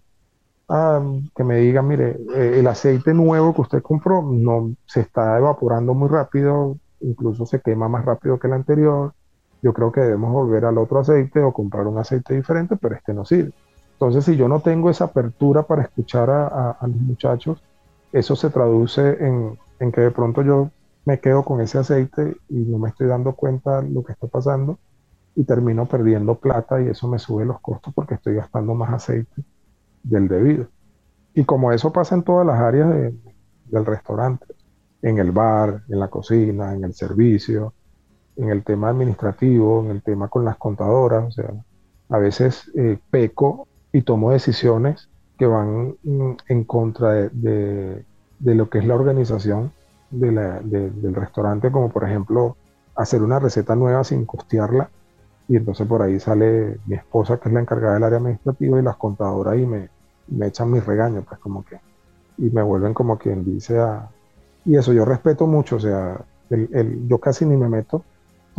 Ah, que me digan, mire, eh, el aceite nuevo que usted compró no se está evaporando muy rápido, incluso se quema más rápido que el anterior. Yo creo que debemos volver al otro aceite o comprar un aceite diferente, pero este no sirve. Entonces, si yo no tengo esa apertura para escuchar a los muchachos, eso se traduce en, que de pronto yo me quedo con ese aceite y no me estoy dando cuenta de lo que está pasando y termino perdiendo plata y eso me sube los costos porque estoy gastando más aceite del debido. Y como eso pasa en todas las áreas del restaurante, en el bar, en la cocina, en el servicio, en el tema administrativo, en el tema con las contadoras, o sea, a veces eh, peco y tomo decisiones que van mm, en contra de, lo que es la organización del restaurante, como por ejemplo hacer una receta nueva sin costearla. Y entonces por ahí sale mi esposa, que es la encargada del área administrativa, y las contadoras y me, me echan mis regaños, pues como que, y me vuelven como quien dice a... Y eso yo respeto mucho, o sea, el, yo casi ni me meto,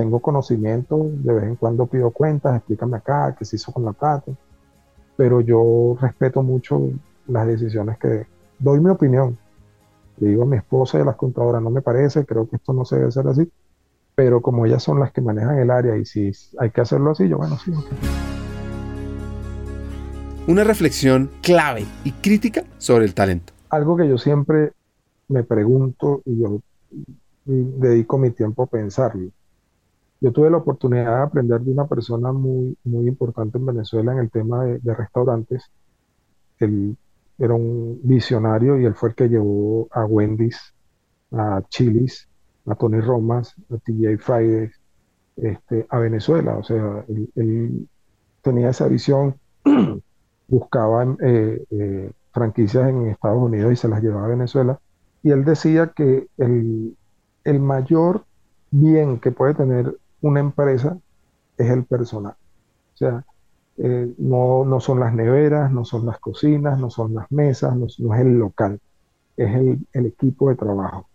tengo conocimiento, de vez en cuando pido cuentas, explícame acá, qué se hizo con la plata pero yo respeto mucho las decisiones que doy mi opinión. Le digo a mi esposa y a las contadoras, no me parece, creo que esto no se debe hacer así, pero como ellas son las que manejan el área y si hay que hacerlo así, yo bueno, sí. Una reflexión clave y crítica sobre el talento. Algo que yo siempre me pregunto y yo dedico mi tiempo a pensarlo. Yo tuve la oportunidad de aprender de una persona muy, muy importante en Venezuela en el tema de, restaurantes. Él era un visionario y él fue el que llevó a Wendy's, a Chili's, a Tony Romas, a TJ Fridays, este, a Venezuela. O sea, él, tenía esa visión, buscaba eh, eh, franquicias en Estados Unidos y se las llevaba a Venezuela. Y él decía que el, el mayor bien que puede tener una empresa es el personal. O sea, eh, no, no, son las neveras, no son las cocinas, no son las mesas, no, es el local, es el, el, equipo de trabajo.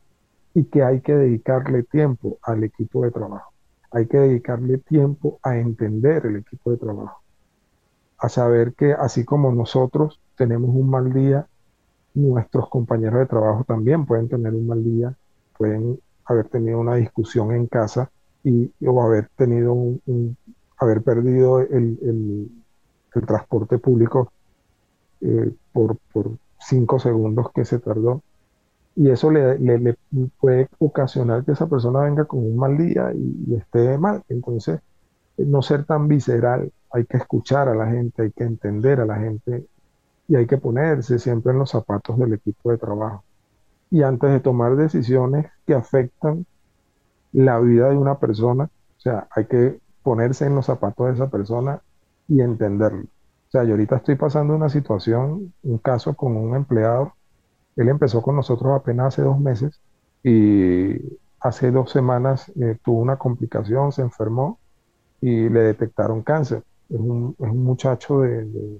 Y que hay que dedicarle tiempo al equipo de trabajo. Hay que dedicarle tiempo a entender el equipo de trabajo. A saber que así como nosotros tenemos un mal día, nuestros compañeros de trabajo también pueden tener un mal día, pueden haber tenido una discusión en casa y, o haber tenido haber perdido el, transporte público eh, por, cinco segundos que se tardó. Y eso le, puede ocasionar que esa persona venga con un mal día y, esté mal. Entonces, no ser tan visceral, hay que escuchar a la gente, hay que entender a la gente y hay que ponerse siempre en los zapatos del equipo de trabajo. Y antes de tomar decisiones que afectan la vida de una persona, o sea, hay que ponerse en los zapatos de esa persona y entenderlo. O sea, yo ahorita estoy pasando una situación, un caso con un empleado. Él empezó con nosotros apenas hace dos meses y hace dos semanas eh, tuvo una complicación, se enfermó y le detectaron cáncer. Es un, muchacho de,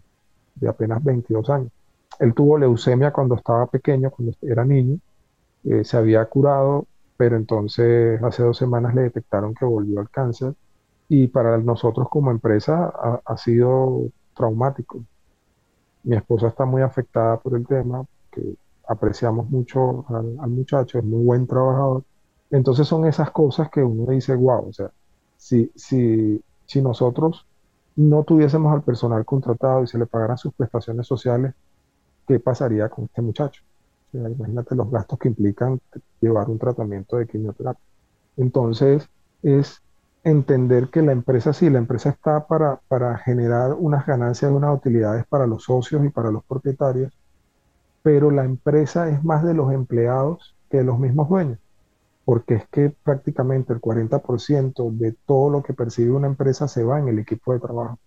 apenas 22 años. Él tuvo leucemia cuando estaba pequeño, cuando era niño. Eh, se había curado, pero entonces hace dos semanas le detectaron que volvió al cáncer y para nosotros como empresa ha, sido traumático. Mi esposa está muy afectada por el tema, que apreciamos mucho al, muchacho, es muy buen trabajador. Entonces son esas cosas que uno dice, wow, o sea, si, si, si nosotros no tuviésemos al personal contratado y se le pagaran sus prestaciones sociales, ¿qué pasaría con este muchacho? Imagínate los gastos que implican llevar un tratamiento de quimioterapia. Entonces, es entender que la empresa sí, la empresa está para, para generar unas ganancias, unas utilidades para los socios y para los propietarios, pero la empresa es más de los empleados que de los mismos dueños, porque es que prácticamente el 40% de todo lo que percibe una empresa se va en el equipo de trabajo,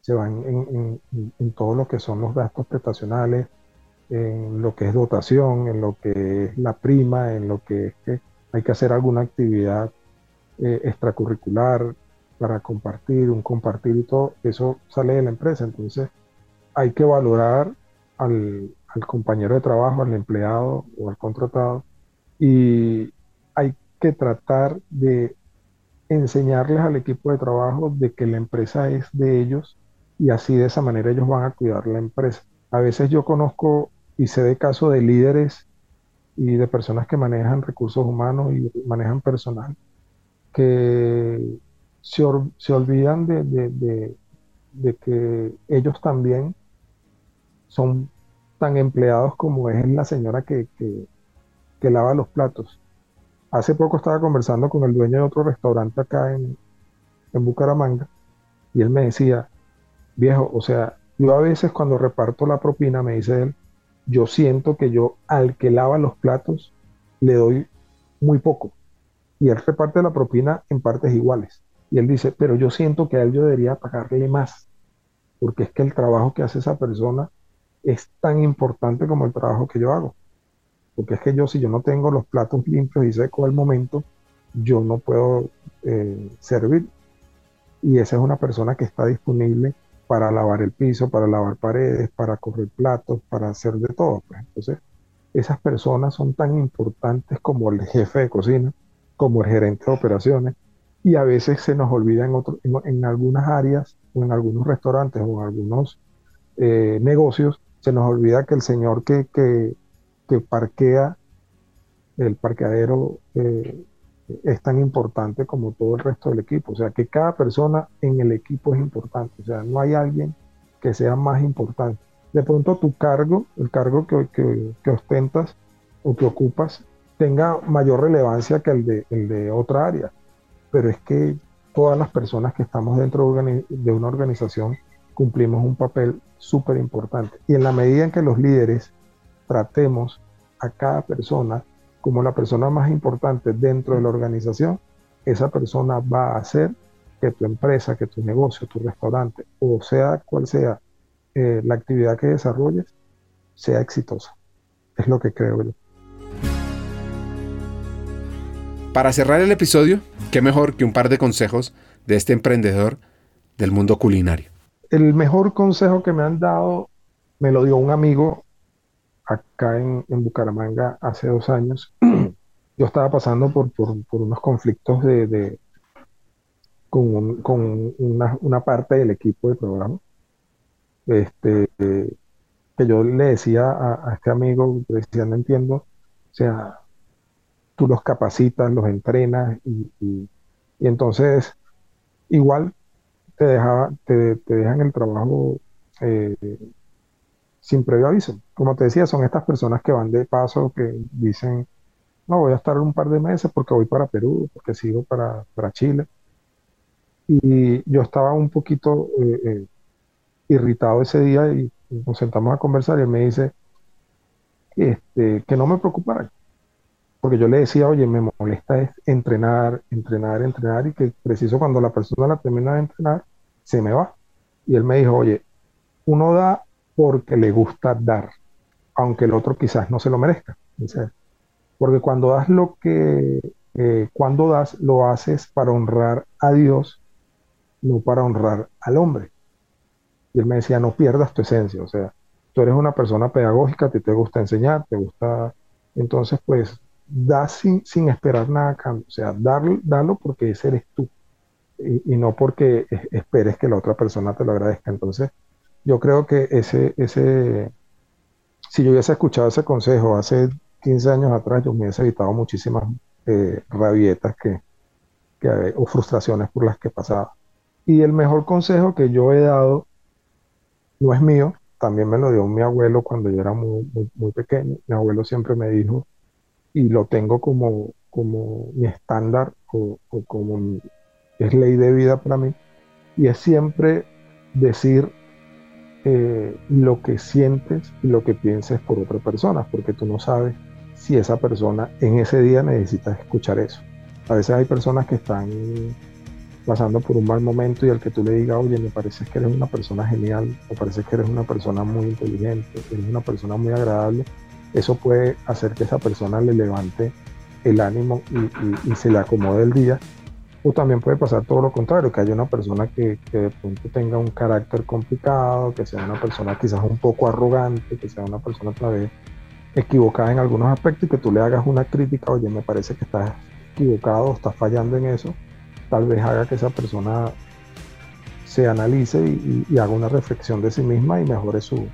se va en, en, en todo lo que son los gastos prestacionales, en lo que es dotación, en lo que es la prima, en lo que es que hay que hacer alguna actividad eh, extracurricular para compartir, un compartir y todo, eso sale de la empresa. Entonces hay que valorar al, al compañero de trabajo, al empleado o al contratado y hay que tratar de enseñarles al equipo de trabajo de que la empresa es de ellos y así de esa manera ellos van a cuidar la empresa. A veces yo conozco y sé de casos de líderes y de personas que manejan recursos humanos y manejan personal que se, olvidan de, que ellos también son tan empleados como es la señora que, lava los platos. Hace poco estaba conversando con el dueño de otro restaurante acá en, en Bucaramanga y él me decía, viejo, o sea, yo a veces cuando reparto la propina, me dice él, yo siento que yo al que lava los platos le doy muy poco. Y él reparte la propina en partes iguales. Y él dice, pero yo siento que a él yo debería pagarle más, porque es que el trabajo que hace esa persona es tan importante como el trabajo que yo hago. Porque es que yo, si yo no tengo los platos limpios y secos al momento, yo no puedo eh, servir. Y esa es una persona que está disponible para lavar el piso, para lavar paredes, para correr platos, para hacer de todo. Pues. Entonces, esas personas son tan importantes como el jefe de cocina, como el gerente de operaciones, y a veces se nos olvida en, en, algunas áreas, o en algunos restaurantes, o en algunos eh, negocios, se nos olvida que el señor que, que, que parquea el parqueadero eh, es tan importante como todo el resto del equipo. O sea, que cada persona en el equipo es importante. O sea, no hay alguien que sea más importante. De pronto tu cargo, el cargo que, que, ostentas o que ocupas, tenga mayor relevancia que el de, el de otra área. Pero es que todas las personas que estamos dentro de una organización cumplimos un papel súper importante. Y en la medida en que los líderes tratemos a cada persona como la persona más importante dentro de la organización, esa persona va a hacer que tu empresa, que tu negocio, tu restaurante, o sea cual sea eh, la actividad que desarrolles, sea exitosa. Es lo que creo yo. Para cerrar el episodio, qué mejor que un par de consejos de este emprendedor del mundo culinario. El mejor consejo que me han dado me lo dio un amigo acá en, Bucaramanga hace dos años. Yo estaba pasando por, unos conflictos de, con, una, parte del equipo de programa. Este, que yo le decía a, este amigo, decía, no entiendo, o sea, tú los capacitas, los entrenas y, entonces igual te, dejaba, te, dejan el trabajo eh, sin previo aviso. Como te decía, son estas personas que van de paso, que dicen, no, voy a estar un par de meses porque voy para Perú, porque sigo para, Chile. Y yo estaba un poquito eh, eh, irritado ese día y nos sentamos a conversar y él me dice este, que no me preocupara, porque yo le decía, oye, me molesta es entrenar, entrenar, entrenar y que preciso cuando la persona la termina de entrenar, se me va. Y él me dijo, oye, uno da porque le gusta dar, aunque el otro quizás no se lo merezca. Porque cuando das lo que, eh, cuando das, lo haces para honrar a Dios, no para honrar al hombre. Y él me decía, no pierdas tu esencia, o sea, tú eres una persona pedagógica, te, te gusta enseñar, te gusta, entonces pues da sin, sin esperar nada a o sea, darlo, darlo porque ese eres tú y, no porque esperes que la otra persona te lo agradezca. Entonces, yo creo que ese, ese, si yo hubiese escuchado ese consejo hace 15 años atrás, yo me hubiese evitado muchísimas eh, rabietas que, que, o frustraciones por las que pasaba. Y el mejor consejo que yo he dado no es mío, también me lo dio mi abuelo cuando yo era muy, muy, pequeño. Mi abuelo siempre me dijo, y lo tengo como, como mi estándar o, como es ley de vida para mí, y es siempre decir eh, lo que sientes y lo que pienses por otra persona, porque tú no sabes si esa persona en ese día necesita escuchar eso. A veces hay personas que están pasando por un mal momento y al que tú le digas, oye, me parece que eres una persona genial, me parece que eres una persona muy inteligente, eres una persona muy agradable, eso puede hacer que esa persona le levante el ánimo y, se le acomode el día. O también puede pasar todo lo contrario, que haya una persona que, de pronto tenga un carácter complicado, que sea una persona quizás un poco arrogante, que sea una persona otra vez equivocada en algunos aspectos y que tú le hagas una crítica, oye, me parece que estás equivocado, estás fallando en eso tal vez haga que esa persona se analice y, haga una reflexión de sí misma y mejore su,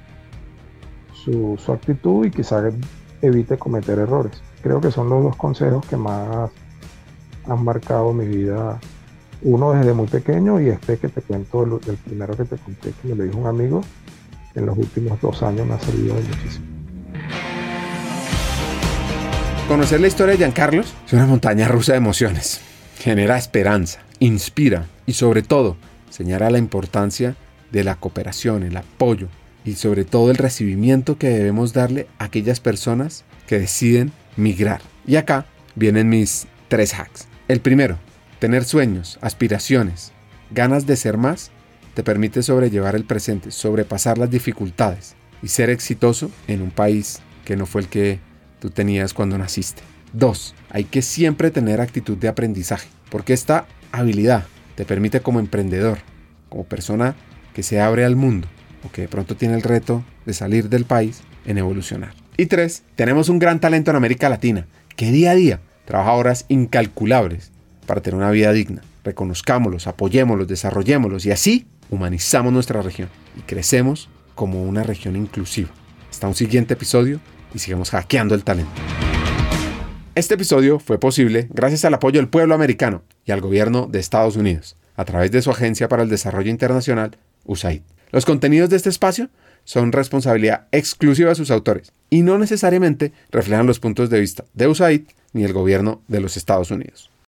su, actitud y quizá evite cometer errores. Creo que son los dos consejos que más han marcado mi vida. Uno desde muy pequeño y este que te cuento, el, primero que te conté, que me lo dijo un amigo, en los últimos dos años me ha servido muchísimo. Conocer la historia de Giancarlos es una montaña rusa de emociones genera esperanza, inspira y sobre todo señala la importancia de la cooperación, el apoyo y sobre todo el recibimiento que debemos darle a aquellas personas que deciden migrar. Y acá vienen mis tres hacks. El primero, tener sueños, aspiraciones, ganas de ser más, te permite sobrellevar el presente, sobrepasar las dificultades y ser exitoso en un país que no fue el que tú tenías cuando naciste. 2. Hay que siempre tener actitud de aprendizaje, porque esta habilidad te permite como emprendedor, como persona que se abre al mundo o que de pronto tiene el reto de salir del país en evolucionar. Y 3. Tenemos un gran talento en América Latina que día a día trabaja horas incalculables para tener una vida digna. Reconozcámoslos, apoyémoslos, desarrollémoslos y así humanizamos nuestra región y crecemos como una región inclusiva. Hasta un siguiente episodio y sigamos hackeando el talento. Este episodio fue posible gracias al apoyo del pueblo americano y al gobierno de Estados Unidos, a través de su Agencia para el Desarrollo Internacional, USAID. Los contenidos de este espacio son responsabilidad exclusiva de sus autores y no necesariamente reflejan los puntos de vista de USAID ni el gobierno de los Estados Unidos.